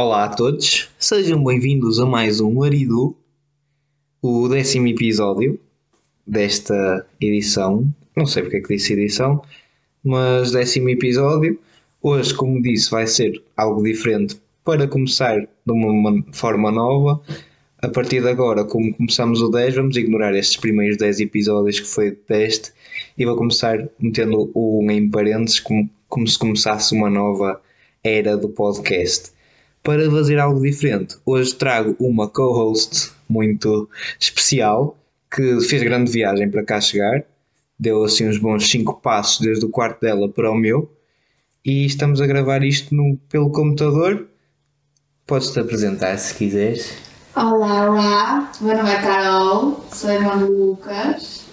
Olá a todos, sejam bem-vindos a mais um Aridu, o décimo episódio desta edição. Não sei porque é que disse edição, mas décimo episódio. Hoje, como disse, vai ser algo diferente para começar de uma forma nova. A partir de agora, como começamos o 10, vamos ignorar estes primeiros 10 episódios que foi de teste e vou começar metendo o em parênteses como, como se começasse uma nova era do podcast para fazer algo diferente. Hoje trago uma co-host muito especial que fez grande viagem para cá chegar, deu assim uns bons 5 passos desde o quarto dela para o meu e estamos a gravar isto no, pelo computador. Podes-te apresentar se quiseres. Olá, olá, meu nome é Carol, sou irmã do Lucas,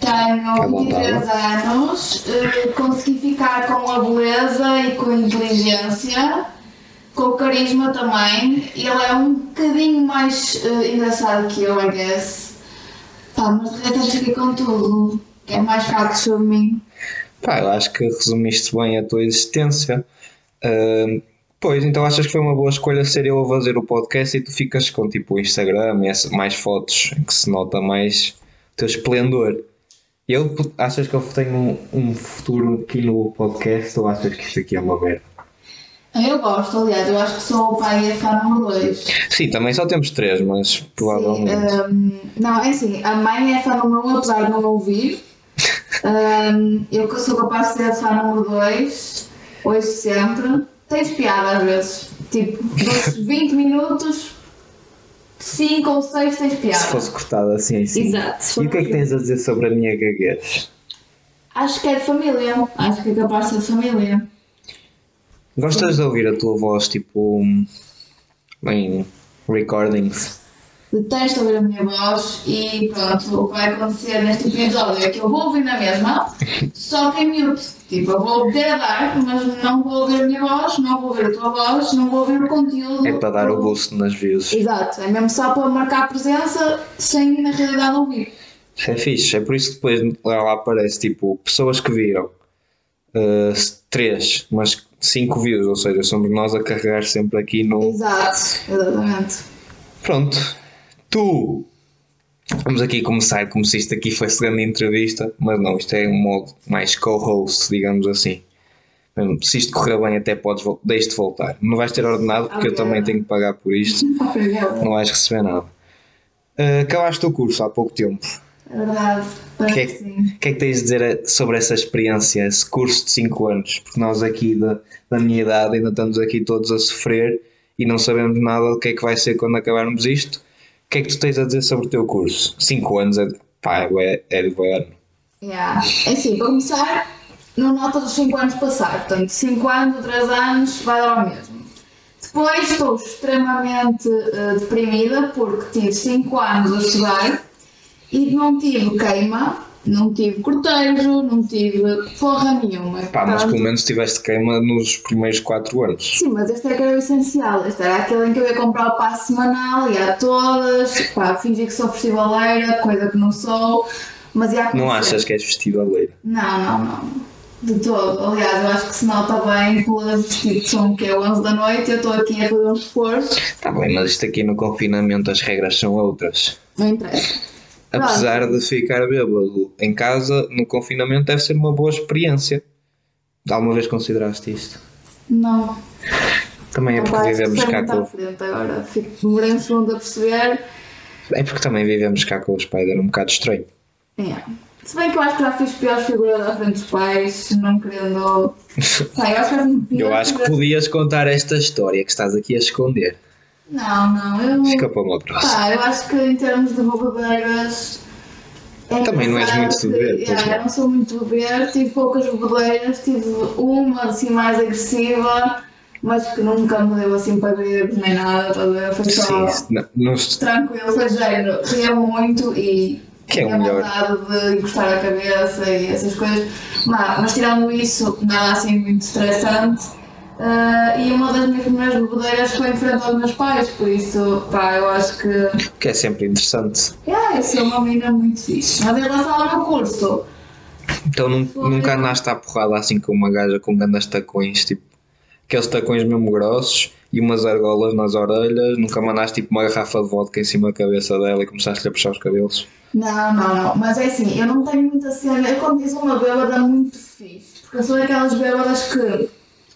tenho 23 anos, eh, consegui ficar com a beleza e com a inteligência com carisma também. Ele é um bocadinho mais uh, engraçado que eu, I guess. Pá, mas de repente fiquei com tudo. Que é mais chato sobre mim. Pá, eu acho que resumiste bem a tua existência. Uh, pois, então achas que foi uma boa escolha ser eu a fazer o podcast e tu ficas com tipo o Instagram e mais fotos que se nota mais o teu esplendor. Eu, achas que eu tenho um, um futuro aqui no podcast ou achas que isto aqui é uma merda? Eu gosto, aliás, eu acho que sou o pai e a fã número 2. Sim, também só temos três, mas provavelmente. Sim, um, não, é assim, a mãe é fã número 1, um, apesar de não ouvir. um, eu que sou capaz de ser a fã número 2, hoje sempre. Tens piada às vezes. Tipo, dos 20 minutos, 5 ou 6 tens piada. Se fosse cortada assim, assim. Exato. E o que é que tens a dizer sobre a minha gaguez? Acho que é de família. Acho que é capaz de ser de família. Gostas de ouvir a tua voz tipo em recordings? Detesto ouvir a minha voz e pronto, o que vai acontecer neste episódio é que eu vou ouvir na mesma, só que em mute. Tipo, eu vou ter a dar, mas não vou ouvir a minha voz, não vou ouvir a tua voz, não vou ouvir o conteúdo. É para dar o boost nas views. Exato, é mesmo só para marcar a presença sem na realidade ouvir. Isso é fixe, é por isso que depois lá aparece tipo pessoas que viram uh, três, mas 5 views, ou seja, somos nós a carregar sempre aqui no. Exato, exatamente. Pronto, tu. Vamos aqui começar como se isto aqui fosse grande entrevista, mas não, isto é um modo mais co-host, digamos assim. Se isto correr bem, até podes deixe-te voltar. Não vais ter ordenado, porque okay. eu também tenho que pagar por isto. não vais receber nada. Uh, acabaste o curso há pouco tempo. É verdade. O que, é, que é que tens de dizer sobre essa experiência, esse curso de 5 anos? Porque nós aqui da, da minha idade ainda estamos aqui todos a sofrer e não sabemos nada do que é que vai ser quando acabarmos isto. O que é que tu tens a dizer sobre o teu curso? 5 anos é, pá, é, é de ano. Yeah. É assim, para começar, não nota dos 5 anos passar. Portanto, 5 anos, 3 anos, vai dar ao mesmo. Depois estou extremamente uh, deprimida porque tive 5 anos a estudar e não tive queima, não tive cortejo, não tive porra nenhuma. Pá, mas pelo menos tiveste queima nos primeiros 4 anos. Sim, mas este é que era o essencial. Este era aquele em que eu ia comprar o passo semanal, ia a todas, pá, fingir que sou festivaleira, coisa que não sou. Mas ia Não achas que és festivaleira? Não, não, não. De todo. Aliás, eu acho que se nota bem pelo vestido de som que é 11 da noite, eu estou aqui a fazer um esforço. Está bem, mas isto aqui no confinamento as regras são outras. Não interessa. Apesar de ficar bêbado em casa, no confinamento deve ser uma boa experiência. Alguma vez consideraste isto? Não. Também é porque vivemos cá com. Frente agora. Fico, um segundo a perceber. É porque também vivemos cá com os pais, era um bocado estranho. É. Se bem que eu acho que já fiz piores figuras à frente dos pais, não querendo. Pai, eu acho que, eu acho que podias contar esta história que estás aqui a esconder. Não, não. Eu, para uma próxima. Pá, eu acho que em termos de bobadeiras. É Também não és muito de beber, não sou muito de beber, tive poucas bobadeiras, tive uma assim mais agressiva, mas que nunca me deu assim para beber nem nada, estás a ver? Foi só Sim, não, não... tranquilo, foi género, ria muito e que é o melhor. vontade de encostar a cabeça e essas coisas. Mas, mas tirando isso, nada assim muito estressante. Uh, e uma das minhas primeiras bebedeiras foi em frente aos meus pais, por isso, pá, eu acho que. Que é sempre interessante. É, eu sou uma menina muito fixe. Mas em relação ao meu curso. Então foi... nunca andaste à porrada assim com uma gaja com grandes tacões, tipo aqueles tacões mesmo grossos e umas argolas nas orelhas, nunca mandaste tipo uma garrafa de vodka em cima da cabeça dela e começaste a puxar os cabelos. Não, não, não. Mas é assim, eu não tenho muita cena. Eu quando sou uma bêbada muito fixe. Porque eu sou aquelas bêbadas que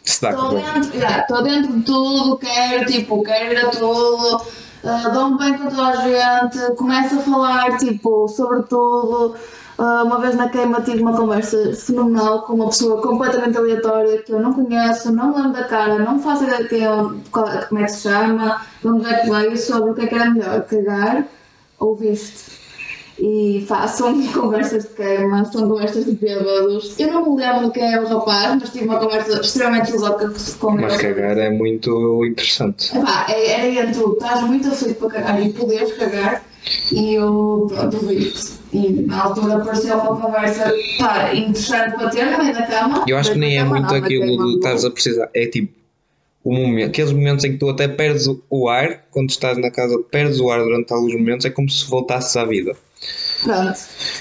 Estou dentro, yeah, dentro de tudo, quero, tipo, quero ir a tudo, uh, dou-me bem com toda a gente, começo a falar, tipo, sobre tudo. Uh, uma vez na queima tive uma conversa fenomenal com uma pessoa completamente aleatória que eu não conheço, não lembro da cara, não faço ideia de quem é, como é que se chama, vamos ver que veio sobre o que é que era melhor, cagar ou visto e façam conversas de queima, são conversas de bêbados. Eu não me lembro quem é o rapaz, mas tive uma conversa extremamente filosófica com ele. Mas cagar é muito interessante. Epá, é, era entre tu estás muito aflito para cagar e poderes cagar e eu pronto vi e na altura apareceu uma conversa pá, interessante para ter no meio da cama. Eu acho que nem é muito aquilo de estás a precisar, é tipo o momento, aqueles momentos em que tu até perdes o ar, quando estás na casa, perdes o ar durante alguns momentos, é como se voltasses à vida. Pronto.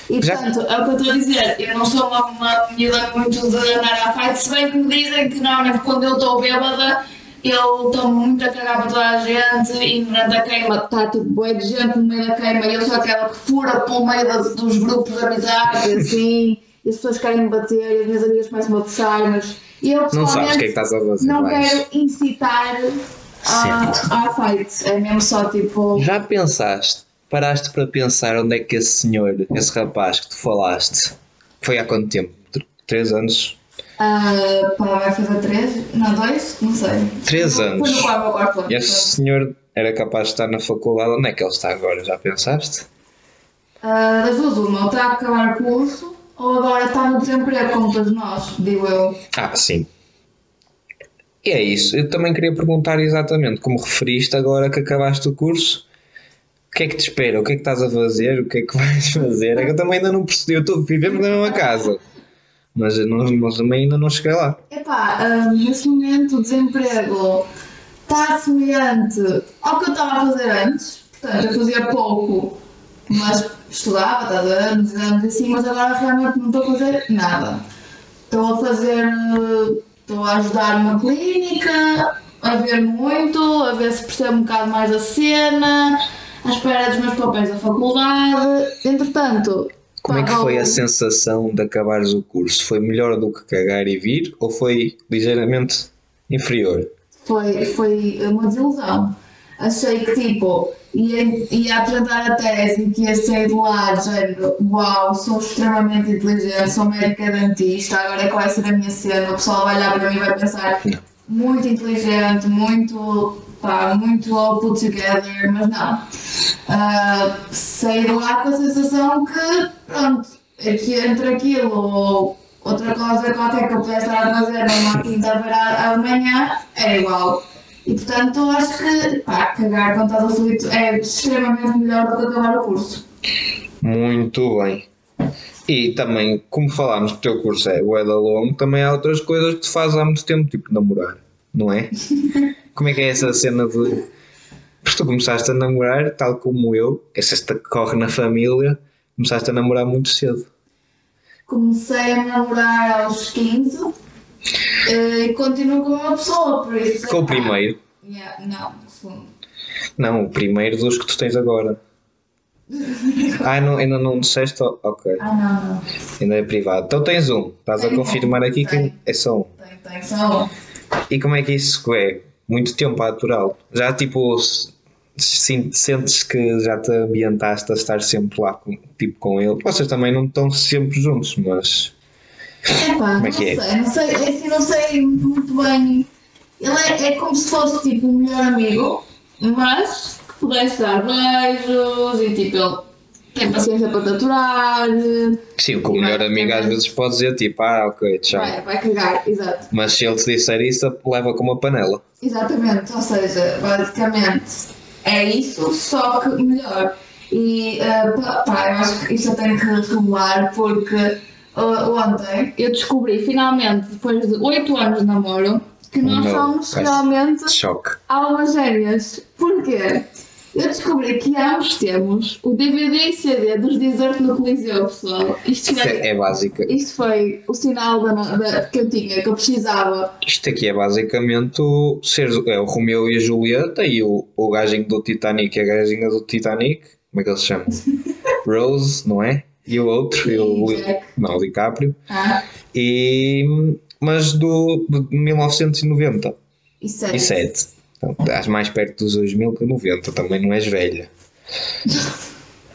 E Já... portanto, é o que eu estou a dizer. Eu não sou uma, uma miúda muito de andar à fight, se bem que me dizem que normalmente quando eu estou bêbada eu estou muito a cagar para toda a gente e durante a queima está tipo boa de gente no meio da queima e eu sou aquela que fura pelo meio dos, dos grupos de amizade assim e as pessoas querem me bater e as minhas amigas começam a mas eu não sabes o que é que estás a fazer não quero incitar a fight é mesmo só tipo já pensaste paraste para pensar onde é que esse senhor, esse rapaz que tu falaste, foi há quanto tempo? Três anos? Uh, pá, vai fazer três? Não, dois? Não sei. Três anos. Foi no quarto, quarto ano. Esse senhor era capaz de estar na faculdade, onde é que ele está agora? Já pensaste? Uh, das duas, uma, ou está a acabar o curso, ou agora está no desemprego, como todos nós, digo eu. Ah, sim. E é isso. Eu também queria perguntar exatamente como referiste agora que acabaste o curso o que é que te espera? O que é que estás a fazer? O que é que vais fazer? É que eu também ainda não percebi. Eu estou, vivemos na mesma casa. Mas, mas também ainda não cheguei lá. Epá, um, nesse momento o desemprego está semelhante ao que eu estava a fazer antes. Portanto, eu fazia pouco, mas estudava, estás a ver, nos exames assim, mas agora realmente não estou a fazer nada. Estou a fazer. Estou a ajudar uma clínica, a ver muito, a ver se percebo um bocado mais a cena à espera dos meus papéis da faculdade. Entretanto. Como é que foi a sensação de acabares o curso? Foi melhor do que cagar e vir ou foi ligeiramente inferior? Foi, foi uma desilusão. Achei que tipo, ia, ia apresentar a tese que ia sair de lá, género, uau, sou extremamente inteligente, sou médica dentista, agora é que vai ser a minha cena, o pessoal vai olhar para mim e vai pensar, muito inteligente, muito pá, muito all put together, mas não. Uh, saí de lá com a sensação que, pronto, aqui, entre aquilo ou outra coisa qualquer que eu pudesse estar a fazer numa quinta-feira amanhã, é igual. E portanto acho que pá, cagar quando estás aflito é extremamente melhor do que acabar o curso. Muito bem. E também, como falámos que o teu curso é o longo, também há outras coisas que tu fazes há muito tempo, tipo namorar, não é? Como é que é essa cena de. Porque tu começaste a namorar, tal como eu, essa corre na família, começaste a namorar muito cedo. Comecei a namorar aos 15 eh, e continuo com uma pessoa, por isso. Com o primeiro? Yeah, não, o segundo. Não, o primeiro dos que tu tens agora. ah, não, ainda não disseste? Ok. Ah, não, não. Ainda é privado. Então tens um. Estás a confirmar aqui que é só um. Tem, tem, só um. E como é que isso é? Muito tempo a aturá-lo. Já tipo sentes que já te ambientaste a estar sempre lá com, tipo, com ele. Vocês também não estão sempre juntos, mas. Epá, como é que é? Sei, não sei, é assim, não sei muito bem. Ele é, é como se fosse tipo o melhor amigo, mas que pudesse dar beijos e tipo ele tem paciência para te aturar. Sim, o que o melhor amigo às vezes pode dizer tipo, ah, ok, tchau. Vai, vai cagar, exato. Mas se ele te disser isso, leva com uma panela. Exatamente, ou seja, basicamente é isso, só que melhor. E uh, pá, eu acho que isto eu tenho que revelar porque uh, ontem eu descobri finalmente, depois de 8 anos de namoro, que nós somos realmente choque. almas gêmeas. Porquê? Eu descobri que ambos temos o DVD e CD dos Desert no Coliseu, pessoal. Isto, foi, é, é básica. isto foi o sinal da, da- que eu tinha, que eu precisava. Isto aqui é basicamente o, ser, é o Romeu e a Julieta e o, o gajinho do Titanic e a gajinha do Titanic. Como é que ele se chama? Rose, não é? E o outro, e o, Jack. não, o DiCaprio. Ah, E, mas do, de 1990 sério. 7. Estás mais perto dos 2000 que 90, também não és velha.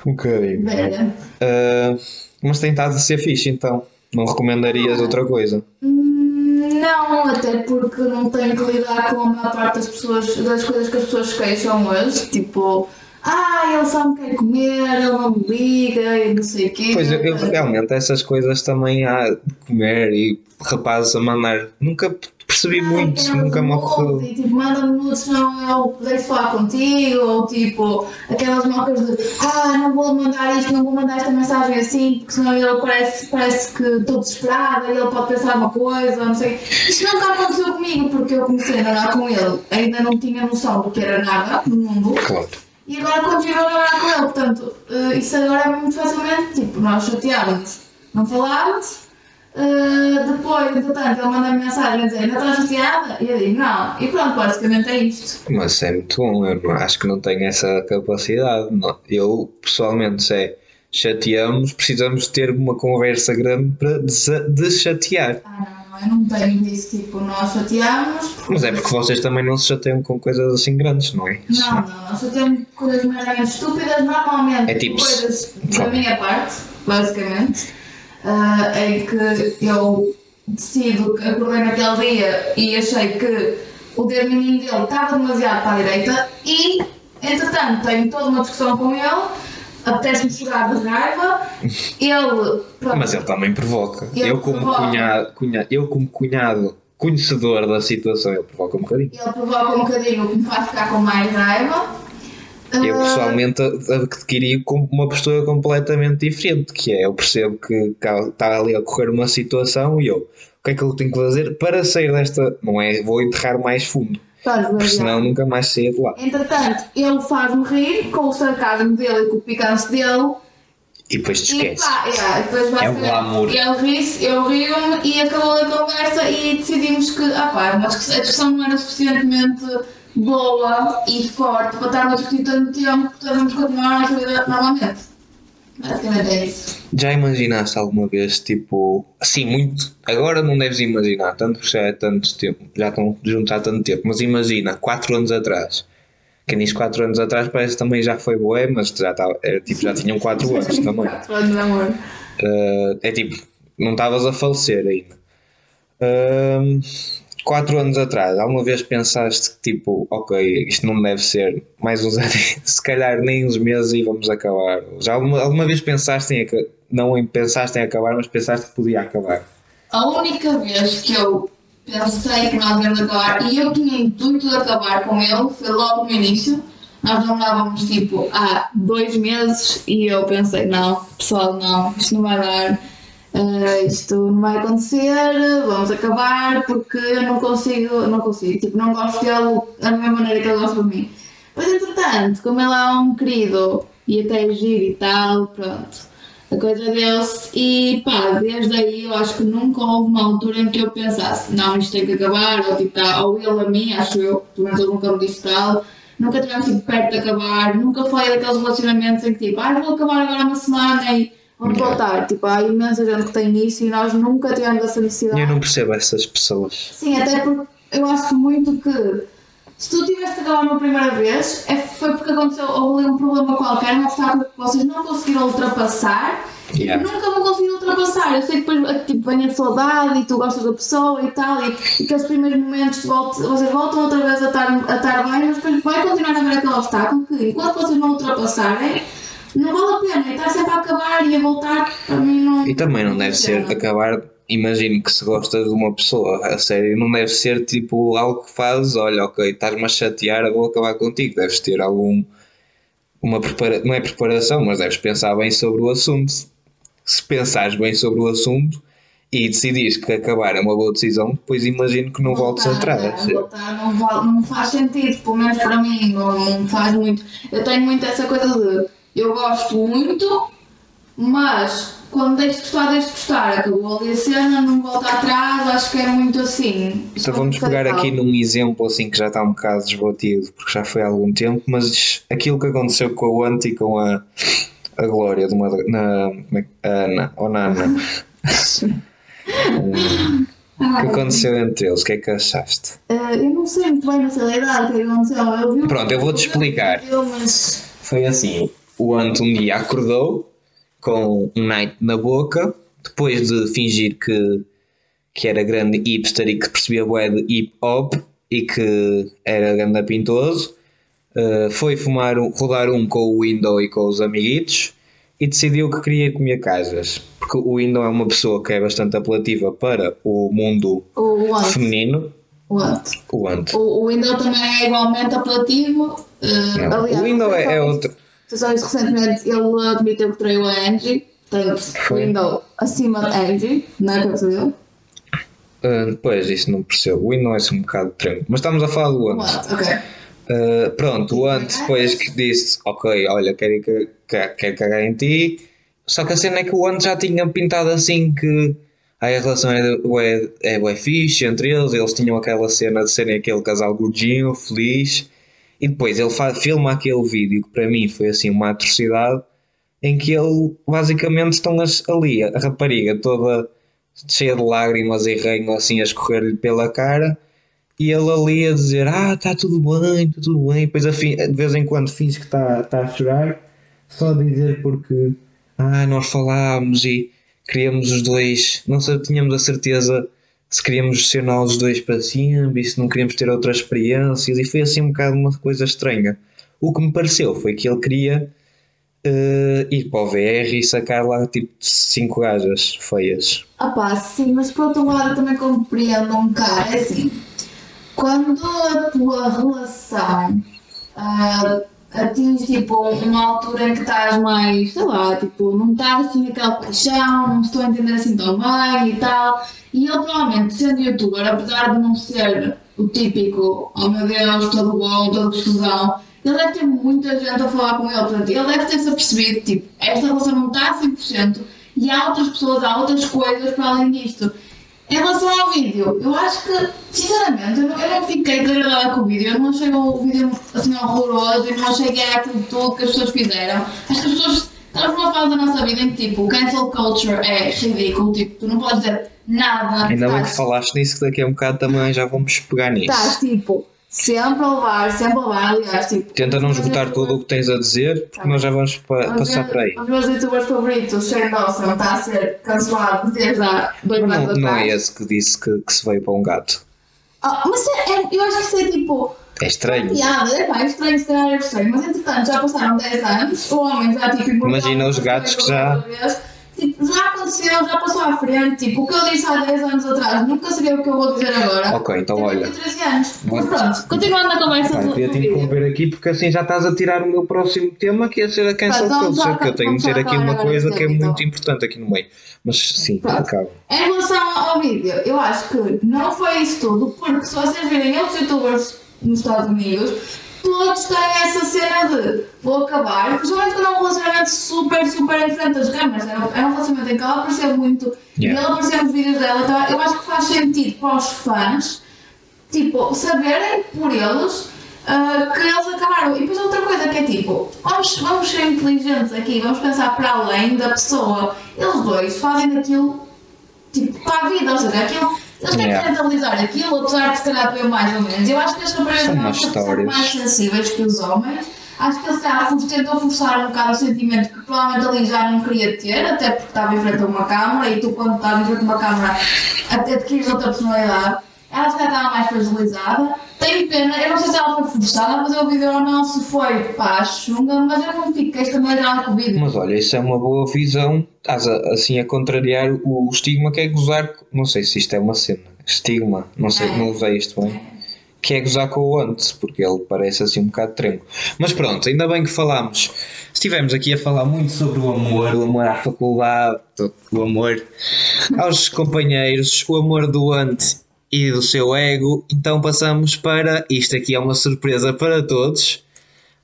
Um bocadinho. Velha. Ah, mas tem estado a ser fixe, então. Não recomendarias outra coisa? Hum, Não, até porque não tenho que lidar com a maior parte das pessoas, das coisas que as pessoas queixam hoje, tipo, ah, ele só me quer comer, ele não me liga e não sei o quê. Pois eu, eu realmente essas coisas também há de comer e rapazes a mandar. Nunca percebi muito, Ai, nunca me ocorreu. e, tipo, manda-me nudes senão eu deixo falar contigo, ou tipo, aquelas mocas de ah, não vou mandar isto, não vou mandar esta mensagem assim, porque senão ele parece, parece que estou desesperada e ele pode pensar uma coisa, não sei. Isto nunca aconteceu comigo, porque eu comecei a namorar com ele, ainda não tinha noção do que era nada no mundo. Claro. E agora continuo a namorar com ele, portanto, eh, isso agora é muito facilmente, tipo, nós chateávamos, não falávamos, eh, depois, entretanto, ele manda-me mensagem a dizer, ainda estás chateada? E eu digo, não, e pronto, basicamente é isto. Mas é muito bom, eu não- acho que não tenho essa capacidade. não. Eu, pessoalmente, se é chateamos, precisamos ter uma conversa grande para deschatear. Ah, não, eu não tenho isso, tipo, nós chateámos. Mas é porque vocês também não se chateiam com coisas assim grandes, não é? Não, não, nós chateamos coisas meramente estúpidas, normalmente É tipo- coisas da minha parte, basicamente, ah, em que eu decido que acordei naquele dia e achei que o dedo mindinho dele estava demasiado para a direita e, entretanto, tenho toda uma discussão com ele, apetece-me chorar de raiva, ele, pronto, Mas ele também provoca. Ele eu, como provoca. cunhado, cunha- eu, como cunhado, conhecedor da situação, ele provoca um bocadinho. ele provoca um bocadinho o que me faz ficar com mais raiva. Eu Ah, pessoalmente adquiri uma postura completamente diferente, que é eu percebo que está ali a ocorrer uma situação e eu, o que é que eu tenho que fazer para sair desta? Não é vou enterrar mais fundo, estás porque senão nunca mais saia de lá. Entretanto, ele faz-me rir com o sarcasmo dele e com o picante dele. E depois te esquece. pá, yeah, depois É o glamour. Ele ri-se, eu rio-me e acabou a conversa e decidimos que ah, pá, mas que a discussão não era suficientemente boa e forte para estarmos a discutir tanto tempo que devemos continuar a vida normalmente. Basicamente é isso. Já imaginaste alguma vez, tipo, assim, muito. Agora não deves imaginar, tanto porque já é tanto tempo, já estão juntos há tanto tempo, mas imagina, 4 anos atrás. Quem diz 4 anos atrás parece que também já foi boé, mas já, estava, era, tipo, já tinham 4 anos também. Quatro anos de amor. Uh, é tipo, não estavas a falecer ainda. Um, quatro anos atrás, alguma vez pensaste que tipo, ok, isto não deve ser mais uns anos, se calhar nem uns meses e vamos acabar? Já alguma, alguma vez pensaste em não em pensaste em acabar, mas pensaste que podia acabar? A única vez que eu pensei que nós íamos acabar e eu tinha intuito de acabar com ele foi logo no início. Nós namorávamos tipo há dois meses e eu pensei, não, pessoal, não, isto não vai dar, eh, isto não vai acontecer, vamos acabar porque eu não consigo, não consigo, tipo, não gosto dele da mesma maneira que ele gosta de mim. Mas entretanto, como ele é um querido e até é giro e tal, pronto. A coisa deu-se e pá, desde aí eu acho que nunca houve uma altura em que eu pensasse, não, isto tem que acabar, ou tipo, tá, ou ele a mim, acho eu, pelo menos ele nunca me disse tal, nunca tivemos tipo perto de acabar, nunca foi daqueles relacionamentos em que tipo, ah, vou acabar agora uma semana e vamos voltar. Tipo, há imensa gente que tem isso e nós nunca tivemos essa necessidade. Eu não percebo essas pessoas. Sim, até porque eu acho muito que se tu tiveste que acabar uma primeira vez, é, foi porque aconteceu ou ali um problema qualquer, um obstáculo que vocês não conseguiram ultrapassar Yeah. e nunca vão conseguir ultrapassar. Eu sei que depois tipo, vem a saudade e tu gostas da pessoa e tal, e, e aqueles primeiros momentos volte- vocês voltam outra vez a estar, a estar bem, mas depois vai continuar a haver aquele obstáculo que enquanto vocês não ultrapassarem, não vale a pena. Estar sempre a acabar e a voltar, para mim não. E também não deve ser acabar. Imagino que se gostas de uma pessoa, a sério, não deve ser tipo algo que fazes, olha, ok, estás-me a chatear, vou acabar contigo. Deves ter algum. Uma prepara... Não é preparação, mas deves pensar bem sobre o assunto. Se pensares bem sobre o assunto e decidires que acabar é uma boa decisão, depois imagino que não voltes atrás. Voltar não, não faz sentido, pelo menos para mim, não, não faz muito. Eu tenho muito essa coisa de eu gosto muito, mas quando deixo de gostar, deixo de gostar. Acabou ali a cena, não volta atrás, acho que é muito assim. Então vamos pegar aqui num exemplo assim que já está um bocado desbatido, porque já foi há algum tempo, mas aquilo que aconteceu com a Ant e com a, a Glória de uma, na, na Ana, ou na Ana. O que aconteceu entre eles? O que é que achaste? Uh, eu não sei muito bem na realidade o que aconteceu. Eu vi Pronto, eu vou-te explicar. Foi assim: o Ant um dia acordou com um night na boca, depois de fingir que, que era grande hipster e que percebia bué de hip hop e que era grande pintoso. Uh, foi fumar um, rodar um com o Window e com os amiguitos e decidiu que queria comer casas. Porque o Window é uma pessoa que é bastante apelativa para o mundo o feminino. O Ant. O Ant. O, Window também é igualmente apelativo. Uh, aliás, o Window é, é outro. Só isso recentemente ele admitiu que traiu a Angie. Portanto, Window acima de Angie, não é que eu? Uh, pois, isso não percebo. O Window é um bocado tranquilo. Mas estamos a falar do Ant. What? Ok. Uh, pronto, o Ant depois que disse: Ok, olha, quero, quero cagar em ti. Só que a cena é que o Ant já tinha pintado assim que aí a relação é, é, é, é fixe entre eles. Eles tinham aquela cena de serem aquele casal gordinho, feliz. E depois ele faz, filma aquele vídeo que para mim foi assim uma atrocidade. Em que ele basicamente estão ali, a rapariga toda cheia de lágrimas e reino assim a escorrer-lhe pela cara e ele ali a dizer: Ah, está tudo bem, está tudo bem. Depois de vez em quando finge que está tá a chorar, só a dizer porque ah, nós falámos e queríamos os dois, não tínhamos a certeza se queríamos ser nós os dois para sempre e se não queríamos ter outras experiências. E foi assim um bocado uma coisa estranha. O que me pareceu foi que ele queria uh, ir para o VR e sacar lá tipo cinco gajas feias. Ah pá, sim, mas por outro lado também compreendo um bocado, é assim quando a tua relação uh, atinge tipo uma altura em que estás mais, sei lá, tipo, não estás assim aquela paixão, não estou a entender assim tão bem e tal. E ele provavelmente, sendo youtuber, apesar de não ser o típico, oh meu Deus, todo bom, toda discussão, ele deve ter muita gente a falar com ele, portanto, ele deve ter-se apercebido, tipo, esta relação não está a 100% e há outras pessoas, há outras coisas para além disto. Em relação ao vídeo, eu acho que, sinceramente, eu não, eu não fiquei desagradada com o vídeo. Eu não achei o vídeo assim horroroso e não achei que era aquilo tudo que as pessoas fizeram. Acho que as pessoas. Estamos numa fase da nossa vida em que, tipo, o cancel culture é ridículo. Tipo, tu não podes dizer nada. Ainda bem que falaste nisso, que daqui a um bocado também já vamos pegar nisso. Estás, tipo, Sempre a levar, sempre a levar, aliás, tipo. Tenta não esgotar tudo o que tens a dizer, porque nós já vamos pa passar para aí. Os meus youtubers favoritos, Shane Dawson, está a ser cancelado desde há dois anos atrás. Não é esse que disse que, que se veio para um gato. Ah, mas é, é, eu acho que isso é tipo. É estranho. Piada, é pá, é estranho, se calhar é estranho, mas entretanto já passaram 10 anos, o homem já tipo. Imagina os gatos que já. Tipo, já aconteceu, já passou à frente. Tipo, o que eu disse há 10 anos atrás nunca seria o que eu vou dizer agora. Ok, então Tenho olha. 13 anos. Mas pronto, continuando a conversa. Pai, queria te interromper aqui porque assim já estás a tirar o meu próximo tema que é ser a cancel então, culture, que eu tenho de meter aqui uma coisa que é então. muito importante aqui no meio. Mas sim, acaba. Em relação ao vídeo, eu acho que não foi isso tudo, porque se vocês virem outros youtubers nos Estados Unidos, todos têm essa cena de vou acabar, principalmente quando é um relacionamento super, super em frente às câmaras. É um, é um relacionamento em que ela apareceu muito yeah. e ela apareceu nos vídeos dela. Então eu acho que faz sentido para os fãs, tipo, saberem por eles. Uh, que eles acabaram. E depois outra coisa que é tipo, vamos, vamos ser inteligentes aqui, vamos pensar para além da pessoa. Eles dois fazem aquilo tipo para a vida, ou seja, aquilo eles têm que rentabilizar aquilo, apesar de se calhar doer mais ou menos. Eu acho que as raparigas são mais sensíveis que os homens. Acho que ele se tentou forçar um bocado o sentimento que provavelmente ali já não queria ter, até porque estava em frente a uma câmara e tu, quando estás em frente a uma câmara, até adquires outra personalidade. Ela se calhar estava mais fragilizada. Tenho pena, eu não sei se ela foi forçada a fazer o vídeo ou não, se foi pá, chunga, mas eu não fiquei maneira com o vídeo. Mas olha, isso é uma boa visão. Estás a, assim a contrariar o estigma que é gozar. Não sei se isto é uma cena. Estigma, não sei, é. não usei isto bem. Que é gozar com o antes, porque ele parece assim um bocado trenco. Mas pronto, ainda bem que falámos. Estivemos aqui a falar muito sobre o amor, o amor à faculdade, o amor aos companheiros, o amor doante e do seu ego. Então passamos para isto aqui é uma surpresa para todos.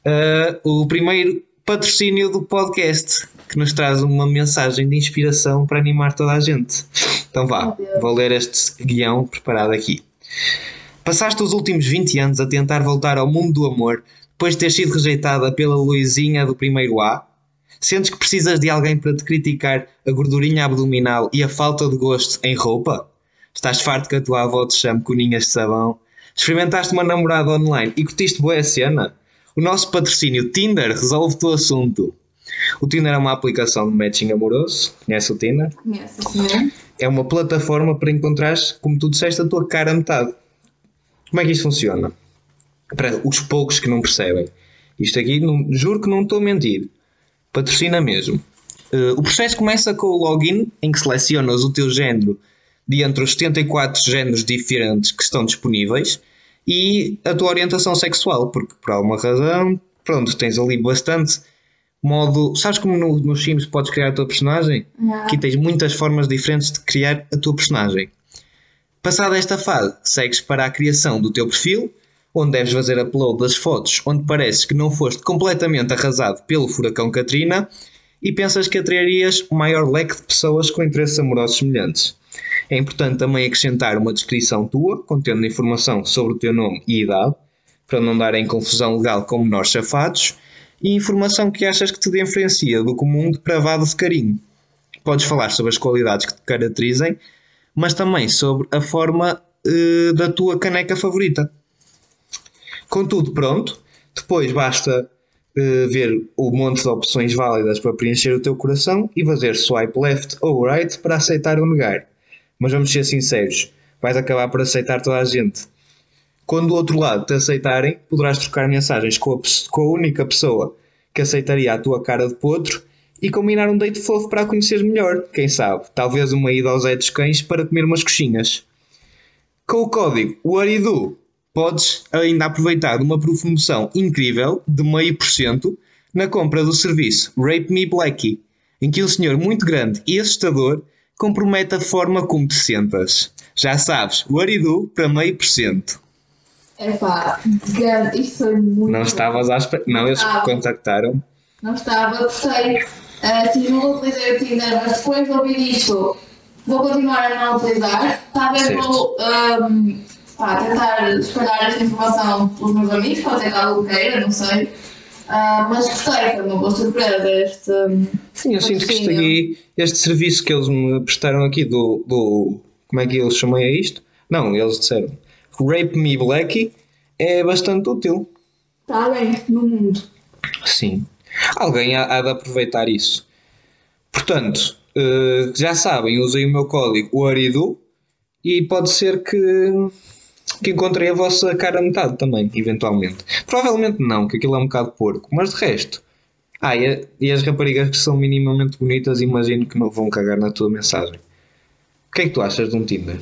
Uh, o primeiro patrocínio do podcast que nos traz uma mensagem de inspiração para animar toda a gente. Então vá, vou ler este guião preparado aqui. Passaste os últimos 20 anos a tentar voltar ao mundo do amor depois de ter sido rejeitada pela Luizinha do primeiro A? Sentes que precisas de alguém para te criticar a gordurinha abdominal e a falta de gosto em roupa? Estás farto que a tua avó te chame coninhas de sabão? Experimentaste uma namorada online e curtiste boa cena? O nosso patrocínio Tinder resolve-te o assunto. O Tinder é uma aplicação de matching amoroso. Conhece o Tinder? Conhece, sim. É uma plataforma para encontrares, como tu disseste, a tua cara a metade. Como é que isto funciona? Para os poucos que não percebem. Isto aqui, não, juro que não estou a mentir. Patrocina mesmo. Uh, o processo começa com o login, em que selecionas o teu género de entre os 74 géneros diferentes que estão disponíveis e a tua orientação sexual, porque por alguma razão, pronto, tens ali bastante modo. Sabes como no, nos Sims podes criar a tua personagem? Não. Aqui tens muitas formas diferentes de criar a tua personagem. Passada esta fase, segues para a criação do teu perfil, onde deves fazer upload das fotos onde pareces que não foste completamente arrasado pelo furacão Katrina e pensas que atraiarias o maior leque de pessoas com interesses amorosos semelhantes. É importante também acrescentar uma descrição tua, contendo informação sobre o teu nome e idade, para não dar em confusão legal com menores safados, e informação que achas que te diferencia do comum depravado de carinho. Podes falar sobre as qualidades que te caracterizem, mas também sobre a forma uh, da tua caneca favorita. Com tudo pronto, depois basta uh, ver o monte de opções válidas para preencher o teu coração e fazer swipe left ou right para aceitar ou negar. Mas vamos ser sinceros, vais acabar por aceitar toda a gente. Quando do outro lado te aceitarem, poderás trocar mensagens com a, com a única pessoa que aceitaria a tua cara de potro e combinar um date fofo para a conhecer melhor. Quem sabe? Talvez uma ida aos Zé dos Cães para comer umas coxinhas. Com o código WHATIDO podes ainda aproveitar uma promoção incrível de meio por cento na compra do serviço Rape Me Blackie, em que um senhor muito grande e assustador compromete a forma como te sentas. Já sabes, o Aridu para meio por cento. É pá, grande, isto foi muito. Não estavas à espera. Não, eles estava. contactaram. Não estava, gostei. Uh, tive não utilizei o Tinder, mas depois de ouvir isto, vou continuar a não utilizar. Talvez Certo. vou um, pá, tentar espalhar esta informação pelos meus amigos, pode ser que algo queira, não sei. Ah, mas gostei, foi uma boa surpresa este. Sim, eu sinto que isto aqui, este serviço que eles me prestaram aqui do, do. Como é que eles chamam a isto? Não, eles disseram. Rape Me Blackie é bastante útil. Está bem, no mundo. Sim. Alguém há, há de aproveitar isso. Portanto, eh, já sabem, usem o meu código o Aridu e pode ser que, que encontrem a vossa cara metade também, eventualmente. Provavelmente não, que aquilo é um bocado porco, mas de resto. Ah, e, a- e as raparigas que são minimamente bonitas, imagino que não vão cagar na tua mensagem. O que é que tu achas de um Tinder?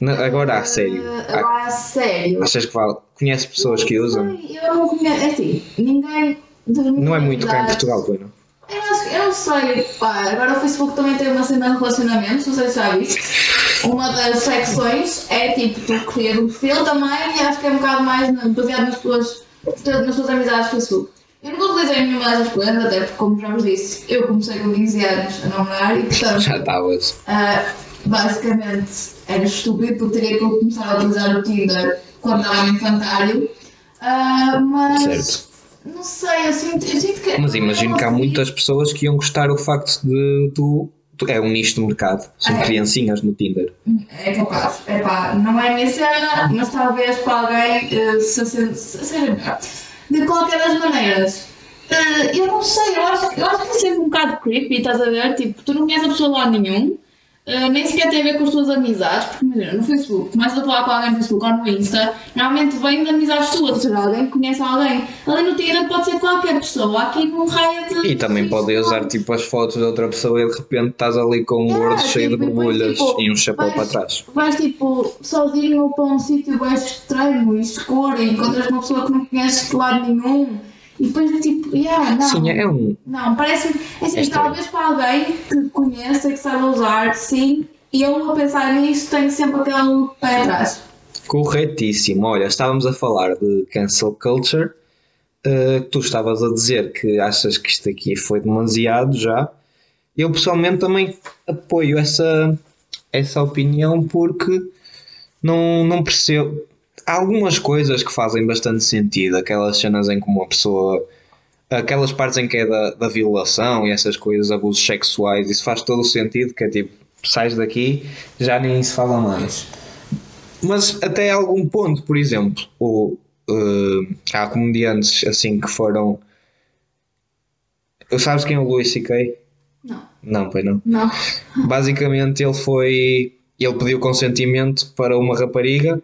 Na- agora a sério. Ah, Ah, agora a sério. achas que vale? Conheces pessoas que usam? Eu não conheço. É assim, ninguém. Não é muito cá em Portugal, foi não? Eu, não sei, pá, agora o Facebook também tem uma cena de relacionamentos, não sei se já viste. Uma das secções é tipo tu criar um perfil também e acho que é um bocado mais baseado nas tuas, nas tuas amizades Facebook. Eu nunca utilizei nenhuma dessas coisas, até porque, como já vos disse, eu comecei com 15 anos a namorar e portanto. Já estavas. Ah, basicamente era estúpido porque teria que começar a utilizar o Tinder quando estava no infantário. Ah, mas Certo. não sei, eu sinto, eu sinto que. Mas imagino que há muitas pessoas que iam gostar o facto de tu. É um nicho de mercado. São É. criancinhas no Tinder. É capaz, é pá, não é a minha cena, mas talvez para alguém eh, se, se, se, seja. De qualquer das maneiras, eh, eu não sei, eu acho, eu acho que é sempre um bocado creepy, estás a ver? Tipo, tu não conheces a pessoa lá nenhum, eh, nem sequer tem a ver com as tuas amizades, porque imagina, no Facebook, começas a falar com alguém no Facebook ou no Insta, normalmente vem de amizades tuas, ou seja, alguém que conhece alguém. Ali no Tinder pode ser qualquer pessoa, aqui num raio de. E também podem usar tipo as fotos de outra pessoa e de repente estás ali com um É, gordo cheio de tipo, depois, borbulhas tipo, e um chapéu vais- para trás. Vais tipo sozinho para um sítio bem estranho e escuro e encontras uma pessoa que não conheces de lado nenhum E depois, tipo, yeah, não. Sim, é um. Não, parece-me. É assim, É talvez para alguém que conheça e que saiba usar, sim. E eu a pensar nisso tenho sempre aquele pé atrás. Corretíssimo. Olha, estávamos a falar de cancel culture. eh, tu estavas a dizer que achas que isto aqui foi demasiado já. Eu pessoalmente também apoio essa, essa opinião porque não, não percebo. Há algumas coisas que fazem bastante sentido, aquelas cenas em que uma pessoa. Aquelas partes em que é da, da violação e essas coisas, abusos sexuais, isso faz todo o sentido, que é tipo, sais daqui, já nem se fala mais. Mas até algum ponto, por exemplo, o, eh, há comediantes assim que foram. Sabes quem é o Louis C.K.? Não. Não, pois não. Não. Basicamente ele foi. Ele pediu consentimento para uma rapariga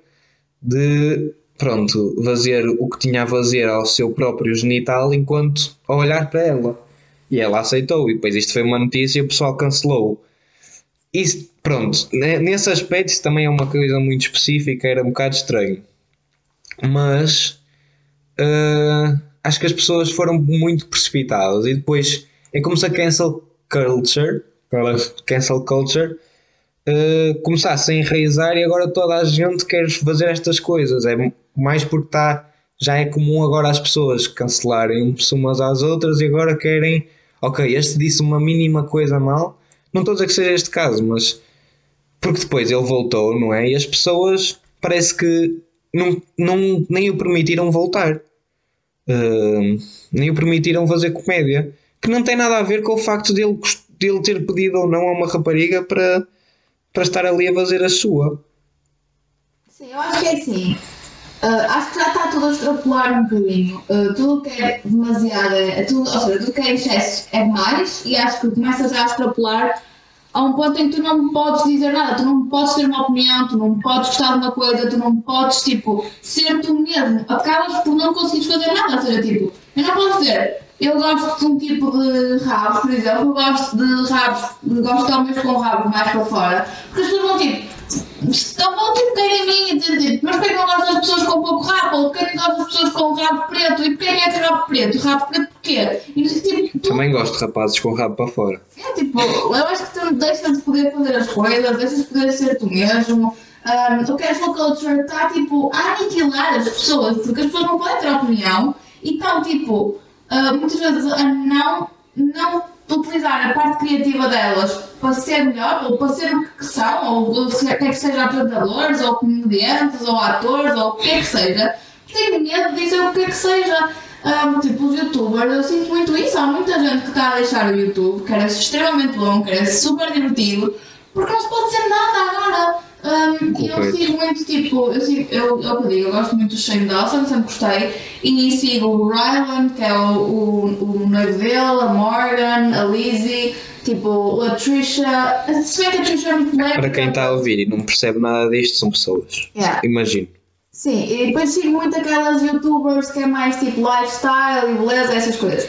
de pronto, fazer o que tinha a fazer ao seu próprio genital enquanto a olhar para ela. E ela aceitou, e depois isto foi uma notícia e o pessoal cancelou. Isso, pronto, ne- nesse aspecto isso também é uma coisa muito específica, era um bocado estranho. Mas ah, acho que as pessoas foram muito precipitadas e depois é como se a cancel culture, cancel culture uh, começasse a enraizar e agora toda a gente quer fazer estas coisas. É mais porque está já é comum agora as pessoas cancelarem umas às outras e agora querem, ok, este disse uma mínima coisa mal. Não estou a dizer que seja este caso, mas porque depois ele voltou, não é? E as pessoas parece que não, não, nem o permitiram voltar. Uh, nem o permitiram fazer comédia. Que não tem nada a ver com o facto dele, dele ter pedido ou não a uma rapariga para, para estar ali a fazer a sua. Sim, eu acho que é assim. ah, acho que já está tudo a extrapolar um bocadinho. Ah, tudo que é demasiado. É, tudo, ou seja, tudo que é excesso é demais e acho que começa já a extrapolar a um ponto em que tu não podes dizer nada, tu não podes ter uma opinião, tu não podes gostar de uma coisa, tu não podes, tipo, ser tu mesmo. Acabas por não conseguires fazer nada. Ou seja, tipo, eu não posso dizer. Eu gosto de um tipo de rabos, por exemplo, eu gosto de rabos, gosto de homens com rabos mais para fora, porque as pessoas vão tipo, Estão bom tipo cair em mim e dizer tipo, mas porquê não gosta das pessoas com pouco rabo? Ou porquê não gosta das pessoas com rabo preto? E porquê é que é rabo preto? Rabo preto porquê? E tipo, tu, Também gosto de rapazes com rabo para fora. é, tipo, eu acho que tu deixas de poder fazer as coisas, deixas de poder ser tu mesmo. Um, o cancel culture está tipo a aniquilar as pessoas, porque as pessoas não podem ter opinião e estão tipo ah, muitas vezes a não, não utilizar a parte criativa delas para ser melhor, ou para ser o que são, ou, quer que seja apresentadores, ou comediantes, ou atores, ou o que é que seja, têm medo de dizer o que é que seja. Um, tipo, os youtubers, eu sinto muito isso. Há muita gente que está a deixar o YouTube, que era extremamente bom, que era super divertido, porque não se pode dizer nada agora. Um, eu sigo muito, tipo, eu sigo, eu, eu, digo, eu gosto muito do Shane Dawson, sempre gostei, e sigo o Ryland, que é o, o, o noivo dele, a Morgan, a Lizzie, tipo, a Trisha. Se bem que a Trisha é muito leve. Para quem está a ouvir e não percebe nada disto, são pessoas. Yeah. Imagino. Sim, e depois sigo muito aquelas youtubers que é mais tipo lifestyle e beleza, essas coisas.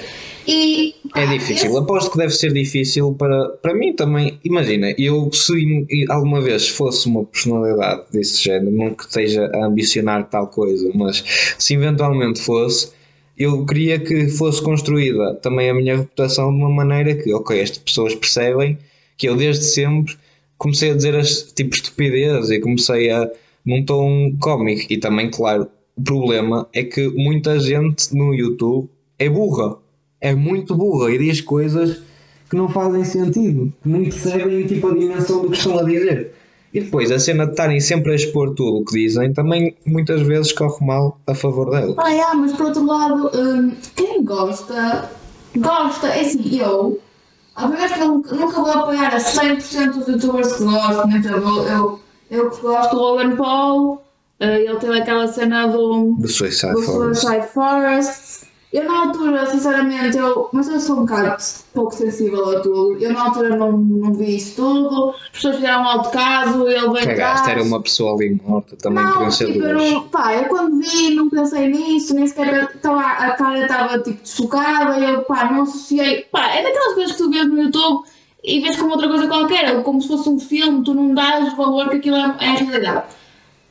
E. É difícil. Aposto que deve ser difícil para, para mim também. Imagina, eu se alguma vez fosse uma personalidade desse género, não que esteja a ambicionar tal coisa, mas se eventualmente fosse, eu queria que fosse construída também a minha reputação de uma maneira que, ok, estas pessoas percebem que eu desde sempre comecei a dizer as tipo estupidez e comecei a num tom cómico e também claro o problema é que muita gente no YouTube é burra é muito burra e diz coisas que não fazem sentido que nem percebem tipo a dimensão do que estão a dizer e depois a cena de estarem sempre a expor tudo o que dizem também muitas vezes corre mal a favor dela Ah, é, mas por outro lado, hum, quem gosta, gosta. É assim, eu, obviamente que nunca, nunca vou apoiar a 100% dos youtubers que gosto? Então, eu, eu, eu que gosto do Logan Paul, eh, ele teve aquela cena do, do Suicide do Forest Suicide Forest. Eu na altura, sinceramente, eu, mas eu sou um bocado pouco sensível a tudo. Eu na altura não, não vi isso tudo, as pessoas fizeram um alto caso, ele veio cagaste era uma pessoa ali morta também Não, tipo, eu não, pá, eu quando vi não pensei nisso, nem sequer tava, a cara estava tipo desfocada e eu pá, não associei. Pá, é daquelas coisas que tu vês no YouTube e vês como outra coisa qualquer, ou como se fosse um filme, tu não dás valor que aquilo é, é a realidade.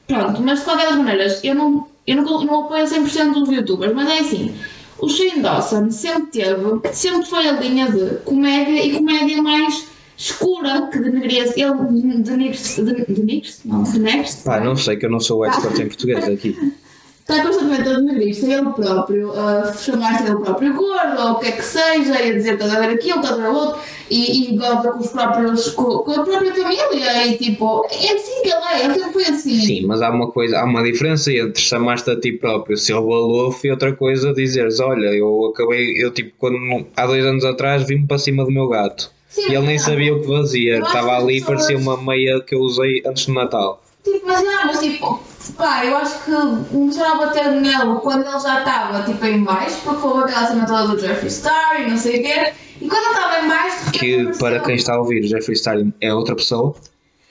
Pronto, mas de qualquer das maneiras, eu não, eu não, não apoio 100% dos youtubers, mas é assim. O Shane Dawson sempre teve, sempre foi a linha de comédia e comédia mais escura que denegria-se. Ele denegre-se. Denegre-se? Não, denegre-se. Pá, não sei que eu não sou expert em português aqui. Está constantemente a denegrir-se a ele próprio, a chamar-se ele próprio gordo, ou o que é que seja, e a dizer estás a ver aquilo, estás a ver outro, e, e goza com os próprios, com, com a própria família, e tipo, é assim que ele é, ele sempre foi assim. Sim, mas há uma coisa, há uma diferença entre chamar-te a ti próprio ser balof e outra coisa dizeres, olha, eu acabei, eu tipo, quando, há dois anos atrás vim-me para cima do meu gato. Sim, E ele nem mas- sabia o que fazia, estava ali e pessoas- parecia uma meia que eu usei antes do Natal. Tipo, mas não, mas tipo, pá, eu acho que começaram a bater nele quando ele já estava tipo em baixo, porque houve aquela cena toda do Jeffree Star e não sei o quê, e quando ele estava em baixo, Que para quem está a ouvir, Jeffree Star é outra pessoa.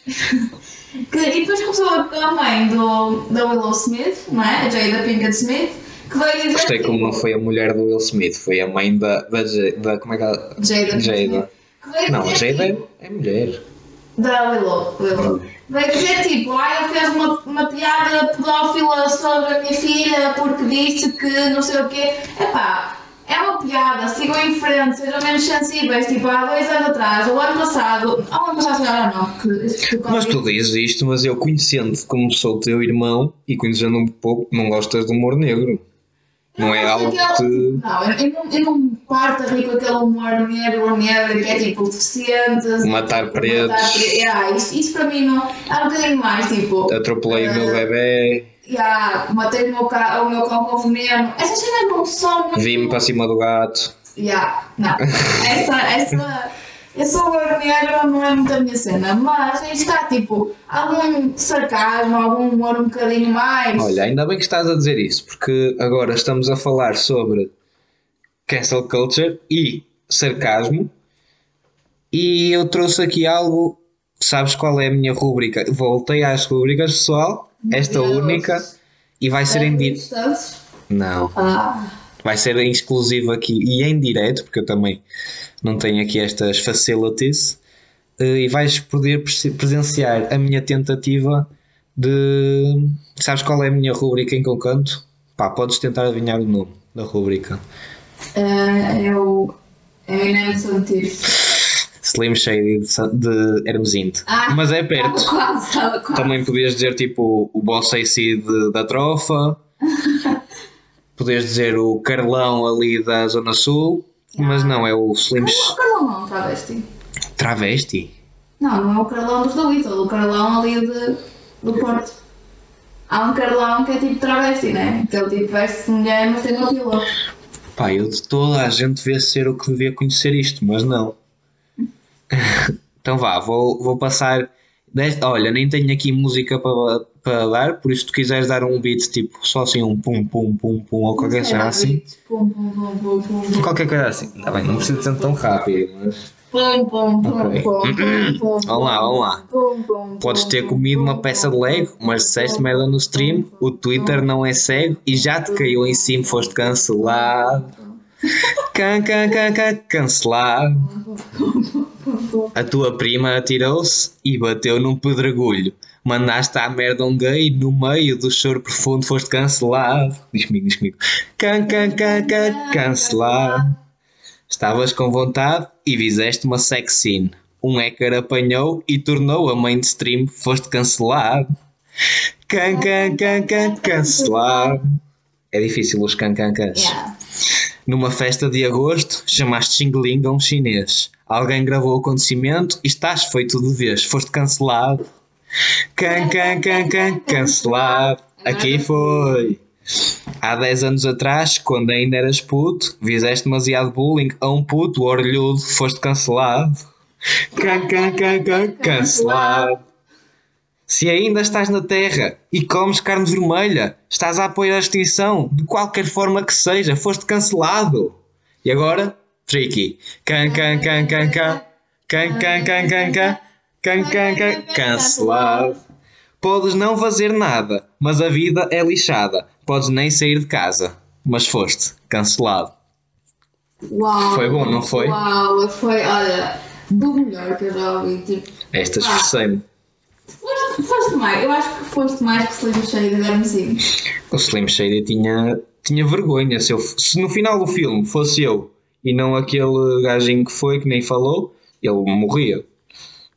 Que, e depois começou a mãe do, da Willow Smith, não é? A Jada Pinkett Smith, que veio dizer. Gostei como não foi a mulher do Will Smith, foi a mãe da. da, da como é que ela. Jada. Jada. Não, a Jada é, é mulher. Da Willow. Willow. Veio dizer tipo, ah, ele fez uma, uma piada pedófila sobre a minha filha porque disse que não sei o quê. Epá. É uma piada, sigam em frente, sejam menos sensíveis. Tipo, há dois anos atrás, ou ano passado, ao ano passado, calhar não, isso ficou Mas tu dizes isto, mas eu conhecendo como sou teu irmão e conhecendo um pouco, não gostas de humor negro. Não é algo que. Não, eu, não, eu não parto a rir com aquele humor negro, negro, que é tipo deficientes. Matar pretos. matar pre- Yeah, isso, isso para mim não. É um bocadinho mais tipo. Atropelei o meu Ah. bebê, Yeah, matei o meu, ca- o meu cão com veneno. Essas cenas não são muito. vi-me para cima do gato. Yeah, não. Essa, essa, esse humor negro não é muito a minha cena, mas aí está tipo algum sarcasmo, algum humor um bocadinho mais. Olha, ainda bem que estás a dizer isso, porque agora estamos a falar sobre cancel culture e sarcasmo. E eu trouxe aqui algo. Sabes qual é a minha rúbrica? Voltei às rúbricas, pessoal. Esta Deus. única. E vai ser em. Não. Ah. Vai ser em exclusivo aqui e em direto, porque eu também não tenho aqui estas facilities. Eh, E vais poder prese- presenciar a minha tentativa de. Sabes qual é a minha rúbrica em que eu canto? Pá, podes tentar adivinhar o nome da rúbrica. Uh, eu. Eminem Santir. Slim Shady de, de Hermesinde. Ah, Mas é perto. Quase, quase. Também podias dizer tipo o Boss AC de- da Trofa. Podias dizer o Carlão ali da Zona Sul. Mas não, é o Slim Não, o Carlão não, travesti. Travesti. Não, não é o Carlão dos da Whittle, o Carlão ali de, do Porto. Há um Carlão que é tipo travesti, né? Que ele tipo veste mulher, mas tem uma pila. Pá, eu de toda a gente devia ser o que devia conhecer isto, mas não. então vá, vou, vou passar. Olha, nem tenho aqui música para, para dar, por isso se tu quiseres dar um beat tipo só assim um pum pum pum pum ou qualquer coisa assim. Pum, pum, pum, pum, pum, pum. Qualquer coisa assim. Está bem, não precisa ser tão rápido, mas. Pum, pum, pum, pum, pum, pum, Vamos lá, vamos lá. pum, pum, Podes ter comido uma peça de Lego, mas disseste merda no stream, o Twitter não é cego e já te caiu em cima, foste cancelado. Can, can, can, can, cancelado. A tua prima atirou-se e bateu num pedregulho. Mandaste à merda um gay no meio do choro profundo, foste cancelado. Diz comigo, diz comigo. Can, can, can, can, cancelado. Estavas com vontade e fizeste uma sex scene. Um hacker apanhou e tornou a main stream, foste cancelado. Can, can, can, can, cancelado. É difícil os can, can. Yeah. Numa festa de agosto, chamaste Xingling a um chinês. Alguém gravou o acontecimento e estás feito de vez. Foste cancelado. Can, can, can, can, cancelado. Aqui foi. Há 10 anos atrás, quando ainda eras puto, fizeste demasiado bullying a um puto orelhudo, foste cancelado. Can, can, can, can, cancelado. Se ainda estás na Terra e comes carne vermelha, estás a apoiar a extinção, de qualquer forma que seja, foste cancelado. E agora, Tricky. Can, can, can, can, can. Can, can, can, can, can. Can, can, can. Cancelado. Podes não fazer nada, mas a vida é lixada. Podes nem sair de casa, mas foste cancelado. Uau. Foi bom, não foi? Uau, foi, olha, do melhor que eu já ouvi. Tipo, Esta esforcei-me. Foste, foste mais, eu acho que foste mais que Slim Shady de Hermesinho. O Slim Shady tinha tinha vergonha. Se, eu, se no final do filme fosse eu e não aquele gajinho que foi, que nem falou, ele morria.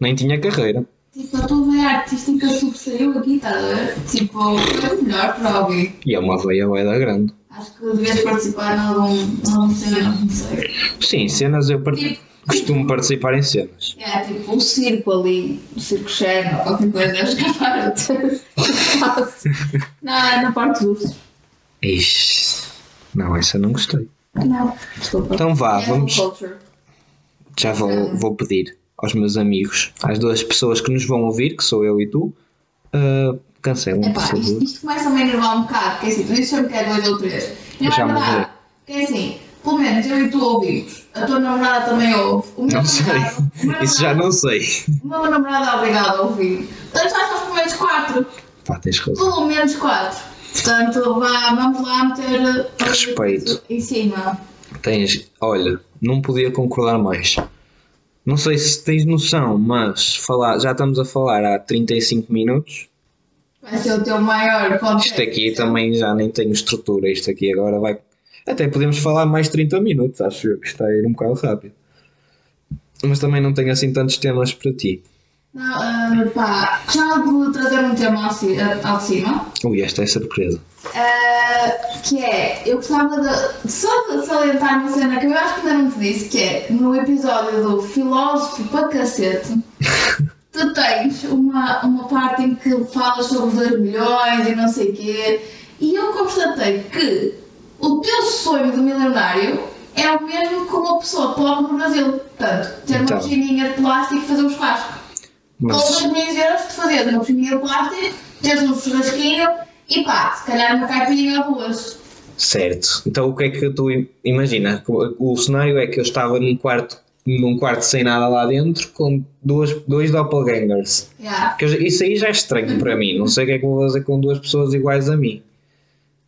Nem tinha carreira. Tipo, a tua veia artística sobressaiu aqui, estás a ver? Tipo, foi melhor para alguém. E é uma veia da grande. Acho que devias participar em algum, cena, não sei. Sim, cenas eu par- Tipo, costumo participar em cenas. É, tipo, o circo ali, o circo ou qualquer coisa, acho que é a parte. Não, é na parte dos. Ixi. Não, essa não gostei. Não, desculpa. Então vá, Cancel vamos. culture. Já vou, vou pedir aos meus amigos, às duas pessoas que nos vão ouvir, que sou eu e tu, uh, cancelem, por Epá, isto, favor. isto começa a me enervar um bocado, porque assim, tu dizes que é dois ou três. E não é verdade. Porque é assim, pelo menos eu e tu ouvimos. A tua namorada também ouve. O meu Não sei. namorado- o meu Isso já namorado- não sei. O meu namorado é obrigado a ouvir. Portanto, já somos pelo menos quatro. Pá, tens razão. Pelo menos quatro. Portanto, vá, vamos lá meter Respeito. em cima. Tens, olha, não podia concordar mais. Não sei se tens noção, mas falar, já estamos a falar há 35 minutos. Vai ser o teu maior podcast. Isto aqui também já nem tem estrutura. Isto aqui agora vai. Até podemos falar mais 30 minutos, acho eu, que está a ir um bocado rápido. Mas também não tenho assim tantos temas para ti. Não, ah, pá, gostava de trazer um tema ao, ci- ah, ao de cima. Ui, esta é surpresa. ah, que é, eu gostava de só de salientar uma cena que eu acho que ainda não te disse, que é no episódio do Filósofo para Cacete. Tu tens uma, uma parte em que falas sobre os 2 milhões e não sei o quê, e eu constatei que o teu sonho de milionário é o mesmo que uma pessoa pobre no Brasil. Portanto, ter Então. uma piscininha de plástico e fazer um churrasco. Mas 2 milhões de euros, tu fazias uma piscininha de plástico, teres um churrasquinho e pá, se calhar uma caipirinha ou duas. Certo. Então o que é que tu imagina? O cenário é que eu estava num quarto, num quarto sem nada lá dentro com duas, dois doppelgangers. Yeah. Eu- isso aí já é estranho para mim. Não sei o que é que vou fazer com duas pessoas iguais a mim.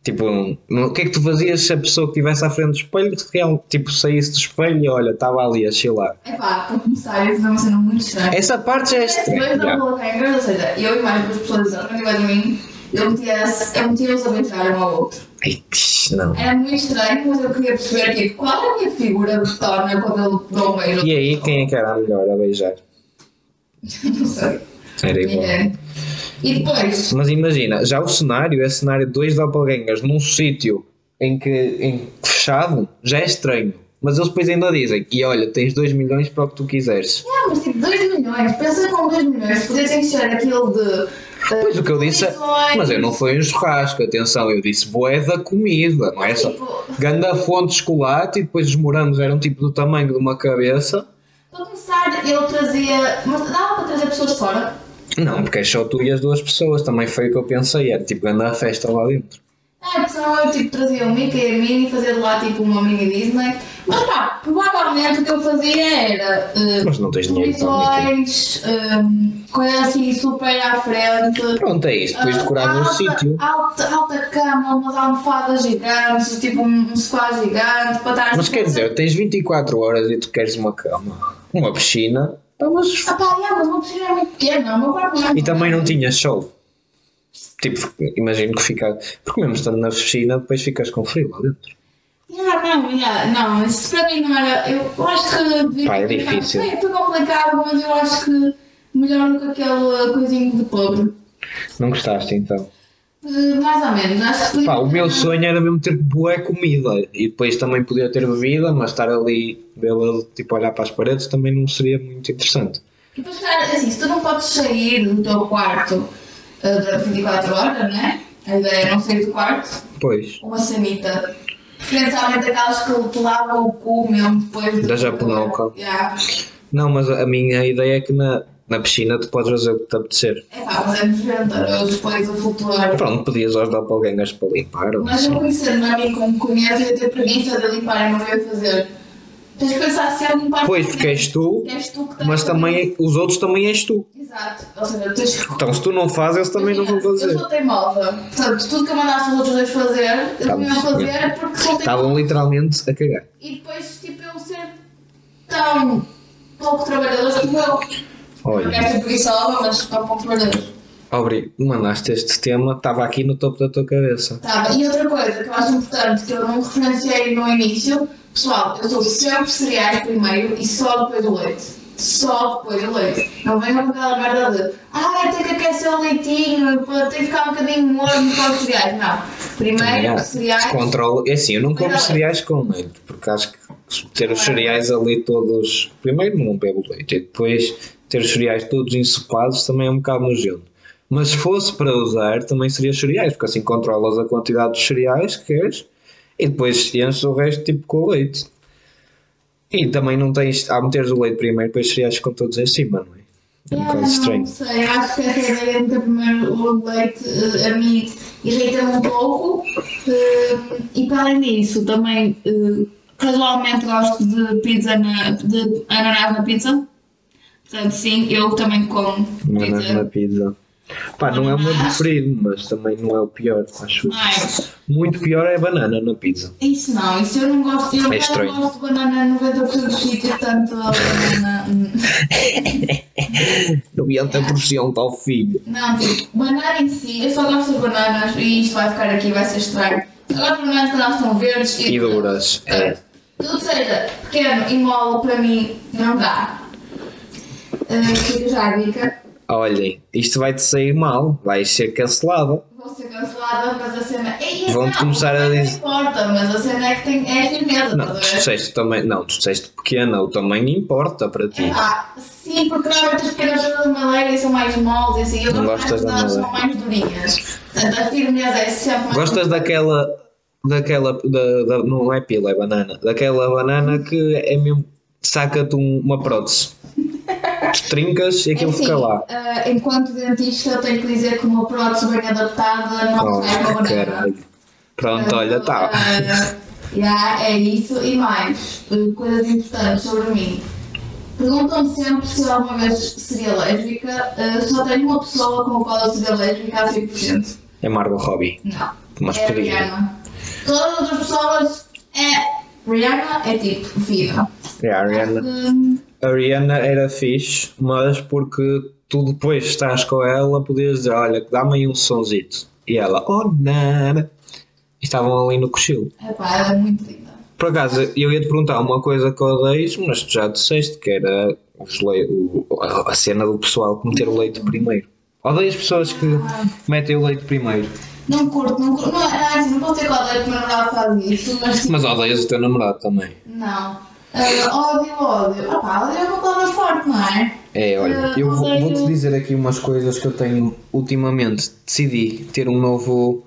Tipo, não- o que é que tu fazias se a pessoa que estivesse à frente do espelho real- tipo, saísse do espelho e olha, estava ali a chilar? Epá, para começar, isso é uma cena muito estranha. Essa parte já é Dois estranha. já. doppelgangers, ou seja, eu e mais duas pessoas a mim, eu metia- eu metia-os a beijar um ao outro. Ai, não. Era muito estranho, mas eu queria perceber tipo, qual é a minha figura de torna quando ele dá um beijo. E aí, quem é que era a melhor a beijar? Não sei. Era igual. Ninguém. E depois, Mas imagina, já o cenário é cenário de dois doppelgangers num sítio em que em, fechado já é estranho. Mas eles depois ainda dizem, e olha, tens 2 milhões para o que tu quiseres. ah, mas tipo, 2 milhões, pensa com 2 milhões, pudessem encher aquilo de. Eh, Pois o que eu disse, é- mas eu não foi um churrasco, atenção, eu disse boé da comida, não é só. Ganda fonte de chocolate e depois os morangos eram tipo do tamanho de uma cabeça. para começar, ele trazia. Mas dava para trazer pessoas de fora? Não, porque é só tu e as duas pessoas, também foi o que eu pensei, era tipo ganda festa lá dentro. É, porque senão eu tipo, trazia o Mickey e a Minnie e fazia de lá tipo uma mini Disney. Mas pá, provavelmente o que eu fazia era. eh, Mas não tens dinheiro para o Mickey. televisões, eh, coisa assim super à frente. Pronto, é isso, depois Ah, decorava o alta- sítio. Alta, alta cama, umas almofadas gigantes, tipo um, um sofá gigante para estar Mas quer dizer, tens 24 horas e tu queres uma cama, uma piscina, estavas. Ah pá, yeah, mas uma piscina é muito pequena, o meu quarto não é E também não tinhas show. Tipo, imagino que fica. Porque mesmo estando na piscina, depois ficas com frio lá dentro. Yeah, não, yeah, não, isso para mim não era. Eu, eu acho que. Pá, é difícil. Foi complicado, mas eu acho que melhor do que aquele coisinho de pobre. Não gostaste então? Eh, mais ou menos, acho que. Pá, o meu sonho era mesmo ter boa comida e depois também podia ter bebida, mas estar ali, vê-la tipo olhar para as paredes também não seria muito interessante. E depois, claro, assim, se tu não podes sair do teu quarto eh, durante 24 horas, né? A ideia é não sair do quarto. Pois. Uma sanita. Preferencialmente aquelas que te lavam o cu mesmo depois de. Da japonoca. Yeah. Não, mas a minha ideia é que na, na piscina tu podes fazer o que te apetecer. É pá, mas é nojento, eu depois a flutuar. Pronto, pedias aos doppelgangers para limpar Mas eu assim. conhecendo a mim como conheço, eu ia ter preguiça de limpar e não ia fazer. Tens de pensar se é limpar. Pois, porque és tu, És tu que mas também os outros também és tu. Exato. Ou seja, tens que. Então se tu não fazes, eles também não vão Eu fazer. sou teimosa. Portanto, tudo que eu mandasse os outros dois fazer, eles não iam fazer porque sou teimosa. Estavam literalmente a cagar. E depois, tipo, eu ser tão pouco trabalhadora como eu. Não quero Olha, ser preguiçosa, mas tão pouco trabalhadora. Obri, mandaste este tema, estava aqui no topo da tua cabeça. Tá, e outra coisa que eu acho importante, que eu não referenciei no início, pessoal, eu sou sempre cereais primeiro e só depois o leite. Só depois o leite. Não venham com aquela merda de ah, tem que aquecer o leitinho, tem que ficar um bocadinho morno para os cereais. Não. Primeiro, Yeah, cereais. Descontrolo. É assim, eu não como cereais com leite, porque acho que ter os cereais ali todos. Primeiro não bebo leite, e depois ter os cereais todos ensopados também é um bocado nojento. Mas se fosse para usar, também seria cereais, porque assim controlas a quantidade de cereais que queres e depois enches o resto tipo com leite. E também não tens. Ao meteres o leite primeiro, depois cereais ficam todos em cima, não é? É um Yeah, bocado não estranho. sei, acho que essa ideia de meter primeiro o leite eh, a mim irrita-me um pouco. eh, e para além disso, também eh, casualmente gosto de pizza na, de ananás na pizza. Portanto, sim, eu também como Manas na pizza. Pá, não é o meu preferido, mas também não é o pior, acho. Mas, Muito pior é banana na pizza. isso não, isso eu não gosto. Eu É não estranho. gosto de banana 90% dos sítios, tanto a banana. hum, 90% ao filho. Não, tipo, banana em si, eu só gosto de bananas e isto vai ficar aqui, vai ser estranho. Gosto de bananas quando elas estão verdes E duras. É. Tudo seja pequeno e mole para mim não dá. Uh, fica já a dica. Olhem, isto vai-te sair mal. Vais ser cancelada. Vou ser cancelada, mas a cena. Ei, Vão-te não, começar a não dizer- importa, mas a cena é que tem, é firmeza. Não, a tu disseste também. Não, tu disseste pequena. O tamanho importa para ti. Ah, sim, porque normalmente as pequenas de madeira e são mais moles e assim. Eu Não gosto mais gostas da que elas são mais durinhas. Portanto, a firmeza é sempre mais. Gostas daquela. Daquela. Da, da- não é pila, é banana. Daquela banana que é mesmo. Saca-te um- uma prótese. Trincas e É aquilo assim, fica lá. ah, enquanto dentista, eu tenho que dizer que uma prótese bem adaptada não Oh, sai com a banana. caralho. Pronto, olha, tá. Ah, já, é isso e mais. uh, Coisas importantes sobre mim. Perguntam-me sempre se eu alguma vez seria lésbica. Uh, só tenho uma pessoa com a qual eu seria lésbica a 100%. É Margot Robbie. Não. Mas é a podia. Rihanna. Todas as outras pessoas é. Rihanna é tipo vida. É a. Hum, A Rihanna era fixe, mas porque tu depois estás com ela, podias dizer: Olha, dá-me aí um sonzito. E ela, oh, nada. E estavam ali no cochilo. epá, é muito linda. Por acaso, eu ia te perguntar uma coisa que odeias, mas tu já disseste que era os le- o- a cena do pessoal que meter o leite primeiro. Odeias pessoas que metem o leite primeiro. Não curto, não curto. Não, assim, não posso ter qual é que o meu namorado faz isso, mas tipo, Mas odeias o teu namorado também. não. Ah, ódio, ódio. Opá, ódio é uma palavra forte, não é? É, olha, Ah, eu vou- vou-te dizer aqui umas coisas que eu tenho ultimamente. Decidi ter um novo,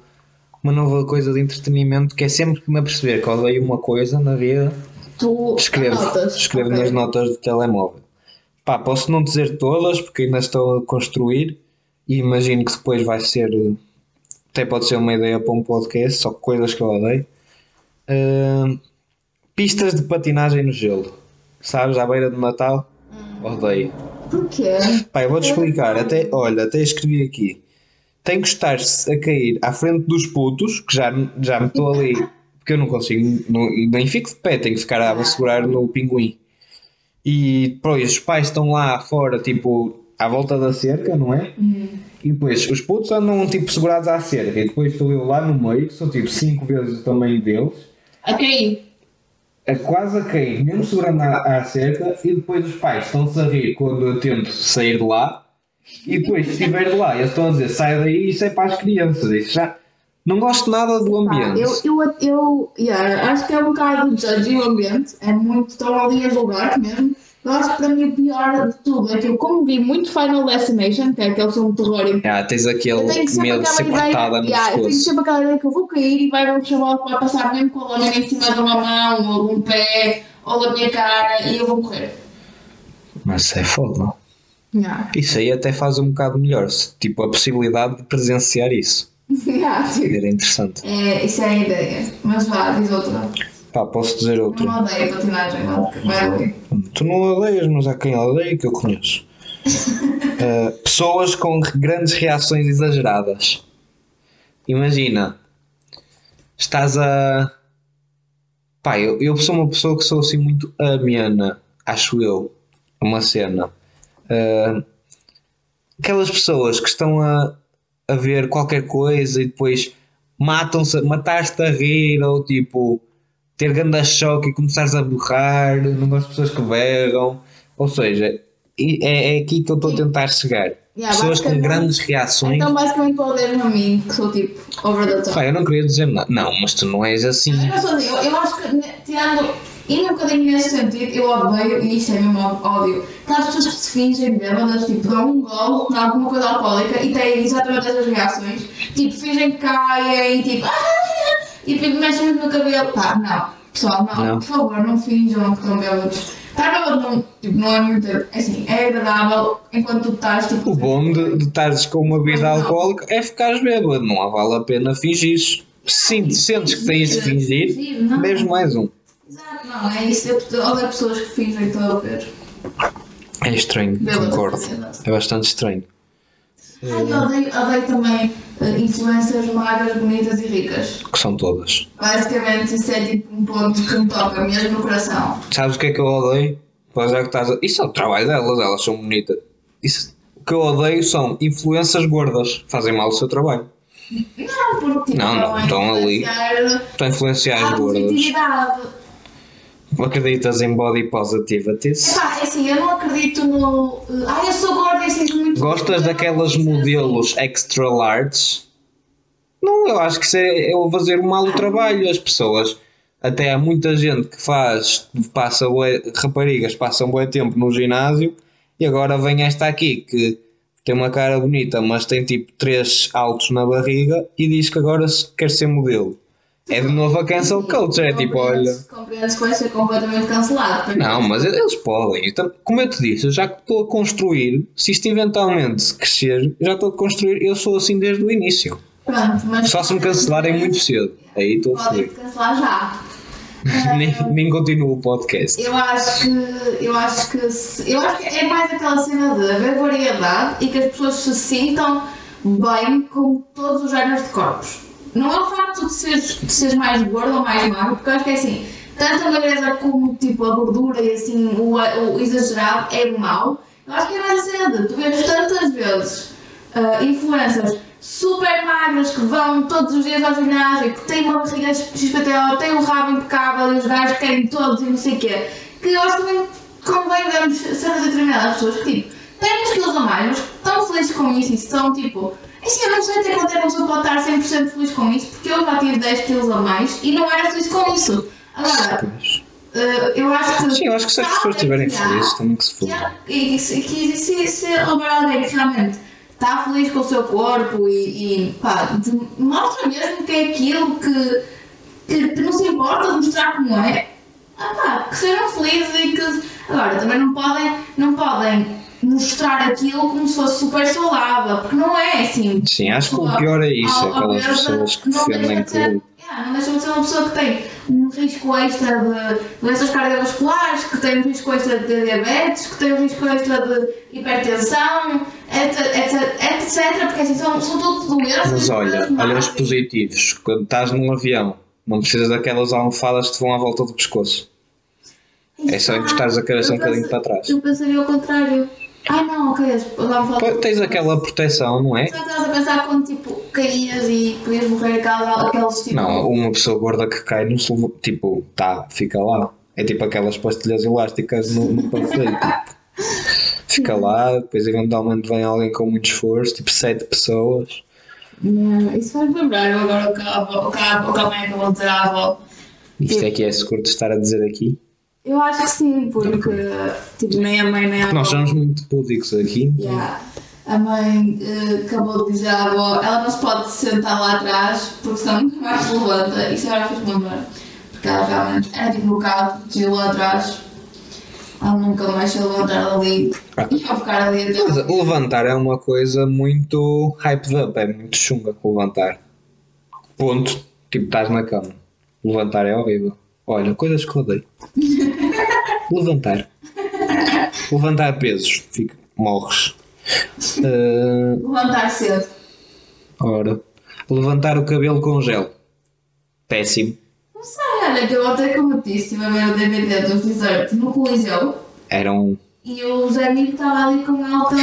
uma nova coisa de entretenimento que é sempre que me aperceber que odeio uma coisa na vida, Tu escrevo, anotas. escrevo Ok. nas notas do telemóvel. Pá, posso não dizer todas porque ainda estou a construir e imagino que depois vai ser, até pode ser uma ideia para um podcast, só coisas que eu odeio. Ah, pistas de patinagem no gelo. Sabes, à beira de Natal? Odeio. Porquê? Eu vou-te explicar. Até, olha, até escrevi aqui. Tem que estar-se a cair à frente dos putos, que já, já me estou ali, porque eu não consigo, não- nem fico de pé, tenho que ficar a segurar no pinguim. E depois os pais estão lá fora, tipo, à volta da cerca, não é? E depois os putos andam tipo segurados à cerca, e depois estou eu lá no meio, que sou tipo 5 vezes o tamanho deles, Ok. A quase a cair, mesmo segurando à, à cerca, e depois os pais estão-se a rir quando eu tento sair de lá, e depois, se estiver de lá, eles estão a dizer sai daí, isso é para as crianças. Isso já não gosto nada do ambiente. eu, eu, eu yeah, acho que é um bocado judgy o ambiente, é muito, estão ali a julgar mesmo. Eu acho que para mim o pior de tudo é que eu, como vi muito Final Destination, que é aquele filme de terror em Ah, tens aquele Eu tenho sempre medo de ser cortada no yeah, eu tenho pescoço. sempre aquela ideia que eu vou cair e vai um chaval que vai passar mesmo com a lâmina em cima de uma mão, ou de um pé, ou da minha cara, e eu vou morrer. Mas é foda. Yeah. Isso aí até faz um bocado melhor. se- Tipo, a possibilidade de presenciar isso. Yeah, tipo, Era interessante. é, isso é a ideia. Mas vá, diz outra. Pá, posso dizer outra. não odeio patinagem, não. Vai ali. Tu não odeias, mas há quem odeia que eu conheço. Uh, pessoas com grandes reações exageradas. Imagina, estás a. Pá, eu, eu sou uma pessoa que sou assim muito amena, acho eu. Uma cena. Uh, aquelas pessoas que estão a, a ver qualquer coisa e depois matam-se, matar-te a rir ou tipo ter grande choque e começares a borrar, não gosto de pessoas que berram, ou seja, é, é aqui que eu estou a tentar chegar. Yeah, pessoas com grandes reações. Então basicamente odeias-me a mim, que sou tipo over the top. Pai, eu não queria dizer nada. Não, mas tu não és assim. Eu não sou assim, eu, eu acho que tirando. E um bocadinho nesse sentido, eu odeio, e isto é mesmo ódio, aquelas pessoas que se fingem bêbadas, tipo, dão um gol em alguma coisa alcoólica e têm exatamente essas reações, tipo, fingem que caem, tipo, ah, e tipo, mexem no cabelo. Pá, não, pessoal, não, não. por favor, não finjam que estão bêbados Estar não, tipo, não é muito. É assim, é agradável enquanto tu estás. Tipo, o bom de, de estares com uma vida alcoólica é ficares bêbado, não vale a pena fingir. Sim, sentes que tens de fingir, mesmo mais um. Exato, não, é isso. Eu odeio pessoas que fingem que estão a beber. É estranho, concordo. É bastante estranho. Ai, eu odeio, odeio também uh, influências magras, bonitas e ricas. Que são todas. Basicamente, isso é tipo um ponto que me toca mesmo no coração. Sabes o que é que eu odeio? Pois é que estás a... Isso é o trabalho delas, elas são bonitas. Isso... O que eu odeio são influências gordas. Fazem mal o seu trabalho. Não, porque tipo, não, não, estão ali. Estão a influenciar as gordas. Acreditas em body positivities? Epá, é assim, eu não acredito no. Ah, eu sou gorda e sinto muito. Gostas daquelas modelos extra large? Não, eu acho que isso é, é fazer mal o trabalho. As pessoas, até há muita gente que faz, passa bué, raparigas passam bom tempo no ginásio e agora vem esta aqui que tem uma cara bonita, mas tem tipo três altos na barriga e diz que agora quer ser modelo. É de novo a cancel culture, é tipo, olha. Compreendes que vai ser completamente cancelado. Não, mas eles podem. Então, como eu te disse, eu já estou a construir, se isto eventualmente crescer, já estou a construir, eu sou assim desde o início. Pronto, mas. Só se me cancelarem muito cedo. Aí estou a Podem cancelar já. nem, nem continuo o podcast. Eu acho que. Eu acho que. Eu acho que é mais aquela cena de haver variedade e que as pessoas se sintam bem com todos os géneros de corpos. Não é o facto de seres, de seres mais gordo ou mais magro, porque eu acho que é assim, tanto a magreza como tipo, a gordura e assim, o, o exagerado é mau. Eu acho que é mais cedo. Tu vês tantas vezes uh, influencers super magras que vão todos os dias ao ginásio, que têm uma barriga XPTO, têm um rabo impecável e os gajos querem todos e não sei o quê. Que eu acho também convém darmos cenas determinadas pessoas que tipo, têm uns quilos a mais, mas estão felizes com isso e são tipo Assim, eu não sei até quanto é que pode estar 100% feliz com isso, porque eu já tive 10 quilos a mais e não era feliz com isso. Agora, uh, eu acho que. Sim, eu acho que se as pessoas estiverem felizes, também que se for. E, e, se, se, se houver alguém que realmente está feliz com o seu corpo e, e pá, de, mostra mesmo que é aquilo que, que, que, não se importa de mostrar como é, ah, pá, que sejam felizes e que. Agora, também não podem, não podem mostrar aquilo como se fosse super saudável, porque não é assim. Sim, acho que o pior é isso, aquelas pessoas que defendem tudo. não deixa de ser uma pessoa que tem um risco extra de doenças cardiovasculares, que tem um risco extra de diabetes, que tem um risco extra de hipertensão, etc, etc, etc porque assim, são, são tudo doenças. Mas olha, olha os positivos. Quando estás num avião, não precisas daquelas almofadas que te vão à volta do pescoço. É só encostares a cabeça um bocadinho para trás. Eu pensaria ao contrário. Ah, não, ok, falar. Tens aquela proteção, não é? Só estavas a pensar quando tipo caías e podias morrer aquela, aqueles tipo. Não, uma pessoa gorda que cai no tipo, tá, fica lá. É tipo aquelas pastilhas elásticas no, no passeio, tipo. Fica lá, depois eventualmente vem alguém com muito esforço, tipo sete pessoas. Não, isso faz lembrar eu agora o que a, o que mãe acabou de dizer à avó. Isto é que é seguro de estar a dizer aqui? Eu acho que sim, porque tipo, nem a mãe nem a avó. Nós somos muito públicos aqui. Yeah. A mãe uh, acabou de dizer à avó: ela não se pode sentar lá atrás porque senão nunca mais se levanta. Isso agora fez-me lembrar. Porque ela realmente era tipo no carro, desceu lá atrás. Ela nunca mais se levantar ali ah. e ia ficar ali atrás. Levantar é uma coisa muito hyped up, é muito chunga levantar. Ponto. Tipo, estás na cama. Levantar é horrível. Olha, coisas que odeio. Levantar. Levantar pesos. Fica, morres. Uh, Levantar cedo. Ora. Levantar o cabelo com gel. Péssimo. Não sei, olha, que eu ontem, como disse, estive a ver o DVD do Desert no Coliseu. Era um. E o Zé Mito estava ali com alta.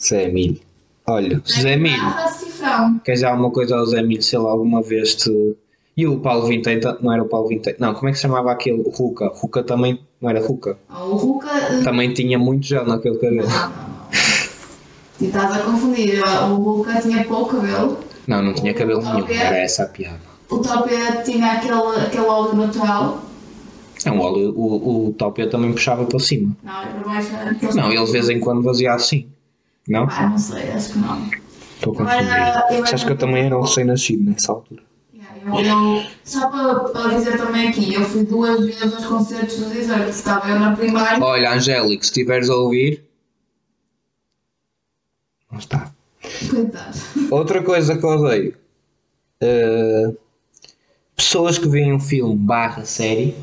Zé Milho. Olha, Zé Milho. Garrafa cifrão. Queres dizer alguma coisa ao Zé Milho, se ele alguma vez te. E o Paulo Vinteiro, ta- não era o Paulo Vinteiro, não, como é que se chamava aquele? O Ruca. Ruca também, não era Ruca? O Ruka. eh, Também tinha muito gel naquele cabelo. Não, não, não. E estás a confundir. O Ruka tinha pouco cabelo. Não, não tinha cabelo nenhum, era essa a piada. O Topia tinha aquele, aquele óleo natural. É um óleo, o, o Tópia também puxava para cima. Não, é para baixo. era Não, ele de vez em quando fazia assim. Não? Ah, não sei, acho que não. Estou era- confundido. era- Acho que eu também era um recém-nascido nessa altura. Eu, só para, para dizer também aqui, eu fui duas vezes aos concertos do Desert. Estava eu na primária. Olha, Angélico, se estiveres a ouvir. Não está. Coitado. Outra coisa que eu odeio. eh, pessoas que veem um filme barra série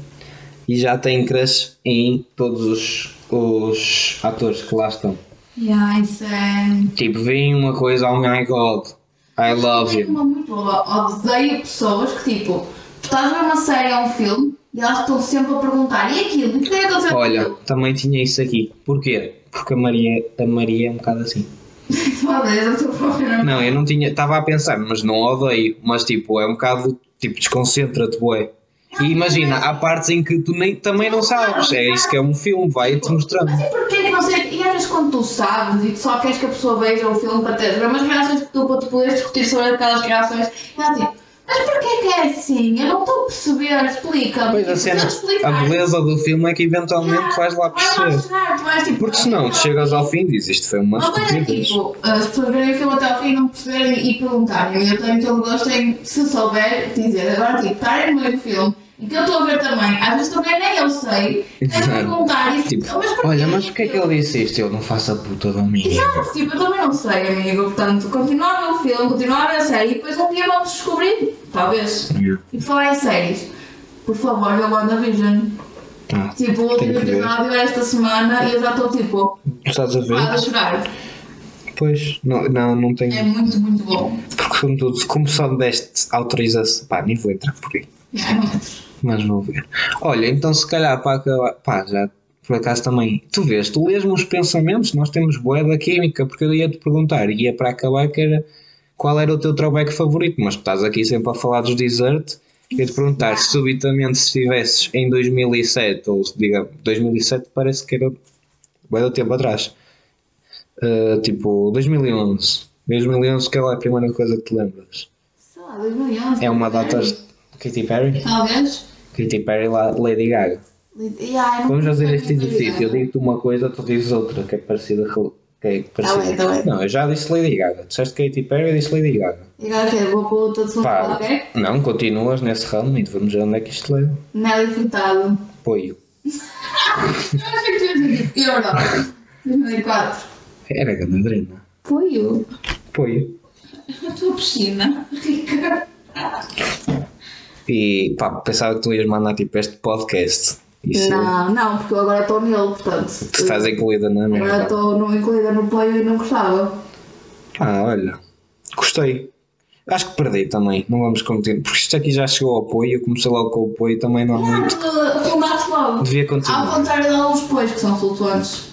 e já têm crush em todos os, os atores que lá estão. Yeah, isso é. Tipo, veem uma coisa, oh my god, I love you. uma muito boa. Odeio pessoas que, tipo, tu estás a ver uma série ou um filme e elas estão sempre a perguntar: e aquilo? O que é que aconteceu? Olha, também tinha isso aqui. Porquê? Porque a Maria, a Maria é um bocado assim. Não, eu não tinha. Estava a pensar, mas não odeio. Mas tipo, é um bocado. Tipo, desconcentra-te, bué. E imagina, há partes em que tu nem, também não sabes. É isso que é um filme, vai-te mostrando. Mas e porquê que não sei? E às vezes quando tu sabes e tu só queres que a pessoa veja o filme para ter as mesmas reações que tu, para tu poderes discutir sobre aquelas reações, ela tipo, mas porquê que é assim? Eu não estou a perceber, explica-me. Pois a cena, a beleza do filme é que eventualmente vais lá Vai perceber. vais tipo. Porque senão tu chegas ao fim e dizes isto foi uma estupidez. tipo, as pessoas verem o filme até ao fim e não perceberem e perguntarem. Eu tenho todo o gosto em, se souber, dizer. Agora, tipo, estarem no meio do filme e que eu estou a ver também, às vezes também nem eu sei, é perguntar e Tipo, mas olha, mas porquê é que ele disse isto? Eu não faço a puta da minha. Exato, tipo, eu também não sei, amigo. Portanto, continua a ver o filme, continua a ver a série e depois um dia vamos descobrir. Talvez. E por falar em séries, por favor, vê o WandaVision. Ah, Tipo, o último ver. episódio é esta semana e eu já estou tipo, estás a quase a ver? chorar. Pois, não, não, não É tenho. muito, muito bom. Porque como, tu, como só me deste autorização. Pá, nem vou entrar por aí. É, não entro. Mas vou ver. Olha, então se calhar para acabar. Pá, já por acaso também. Tu vês, tu lês-me os pensamentos, nós temos boé da química, porque eu ia-te perguntar, e ia para acabar que era qual era o teu throwback favorito, mas tu estás aqui sempre a falar dos desert. Ia-te perguntar se subitamente se estivesses em 2007, ou diga 2007 parece que era bué do tempo atrás. Uh, tipo 2011. 2011 que é a primeira coisa que te lembras. Sei lá, 2011. É uma data. Katy Perry? Talvez. Katy Perry lá, Lady Gaga. Yeah, não Vamos fazer este exercício. Eu digo-te uma coisa, tu dizes outra que é parecida com. Que é parecida. bem, tá bem. Não, eu já disse Lady Gaga. Disseste Katy Perry, eu disse Lady Gaga. E agora que vou para outra de Pá, qualquer. não, continuas nesse ramo e vamos ver onde é que isto leva. Nelly Furtado. Apoio. Eu achei que tu ias dizer Euro. 2004. Era grande drena. Apoio. Apoio. A tua piscina. Rica. E pá, pensava que tu ias mandar tipo este podcast. Isso, Não, não, porque eu agora estou nele, portanto. tu estás incluída na Agora merda. estou no- incluída no apoio e não gostava. Ah, olha. Gostei. Acho que perdi também. Não vamos continuar. Porque isto aqui já chegou ao apoio. Eu comecei logo com o apoio também não há Não, muito. afundaste logo. Devia Ao continuar. contrário de alguns pois que são flutuantes.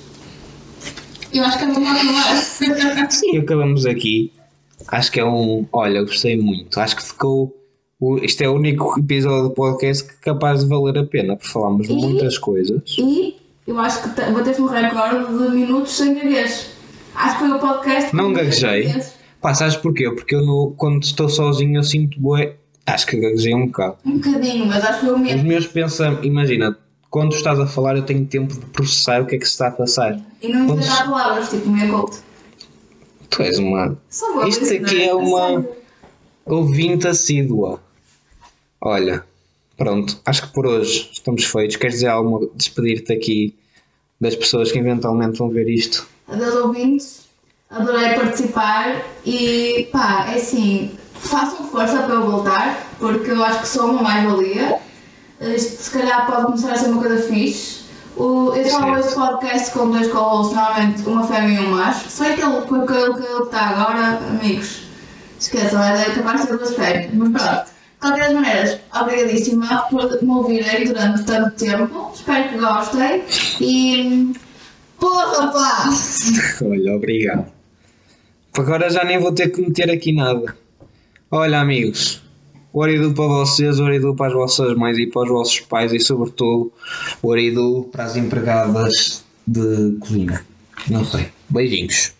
Eu acho que é máquina. Sim, acabamos aqui. Acho que é um. Olha, gostei muito. Acho que ficou. O- Isto é o único episódio do podcast que é capaz de valer a pena, porque falámos E- muitas coisas. E eu acho que te- bateste um recorde de minutos sem gaguez. Acho que foi o podcast. Não gaguejei. Pá, sabes porquê? Porque eu no, quando estou sozinho eu sinto bué. Acho que gaguejei um bocado. Um bocadinho, mas acho que foi o Os mesmo. meus pensamentos. Imagina, quando estás a falar eu tenho tempo de processar o que é que se está a passar. E não Quando- inventar palavras, tipo meia culto. Tu és uma Isto aqui não é uma- ouvinte assídua. Olha, pronto, acho que por hoje estamos feitos. Queres dizer alguma, despedir-te aqui das pessoas que eventualmente vão ver isto? Adeus ouvintes, adorei participar e pá, é assim, façam força para eu voltar, porque eu acho que sou uma mais-valia. Isto se calhar pode começar a ser uma coisa fixe. O, eu só ouço podcast com dois co-hosts, normalmente uma fêmea e um macho. Se bem que ele, com aquele que ele está agora, amigos, esqueçam, é capaz de ser duas fêmeas. Mas pronto, de qualquer das maneiras, obrigadíssima por me ouvirem durante tanto tempo. Espero que gostem e. Porra, pá! Olha, obrigado. Agora já nem vou ter que meter aqui nada. Olha, amigos, Oridu para vocês, Oridu para as vossas mães e para os vossos pais e, sobretudo, Oridu para as empregadas de cozinha. Não sei. Beijinhos.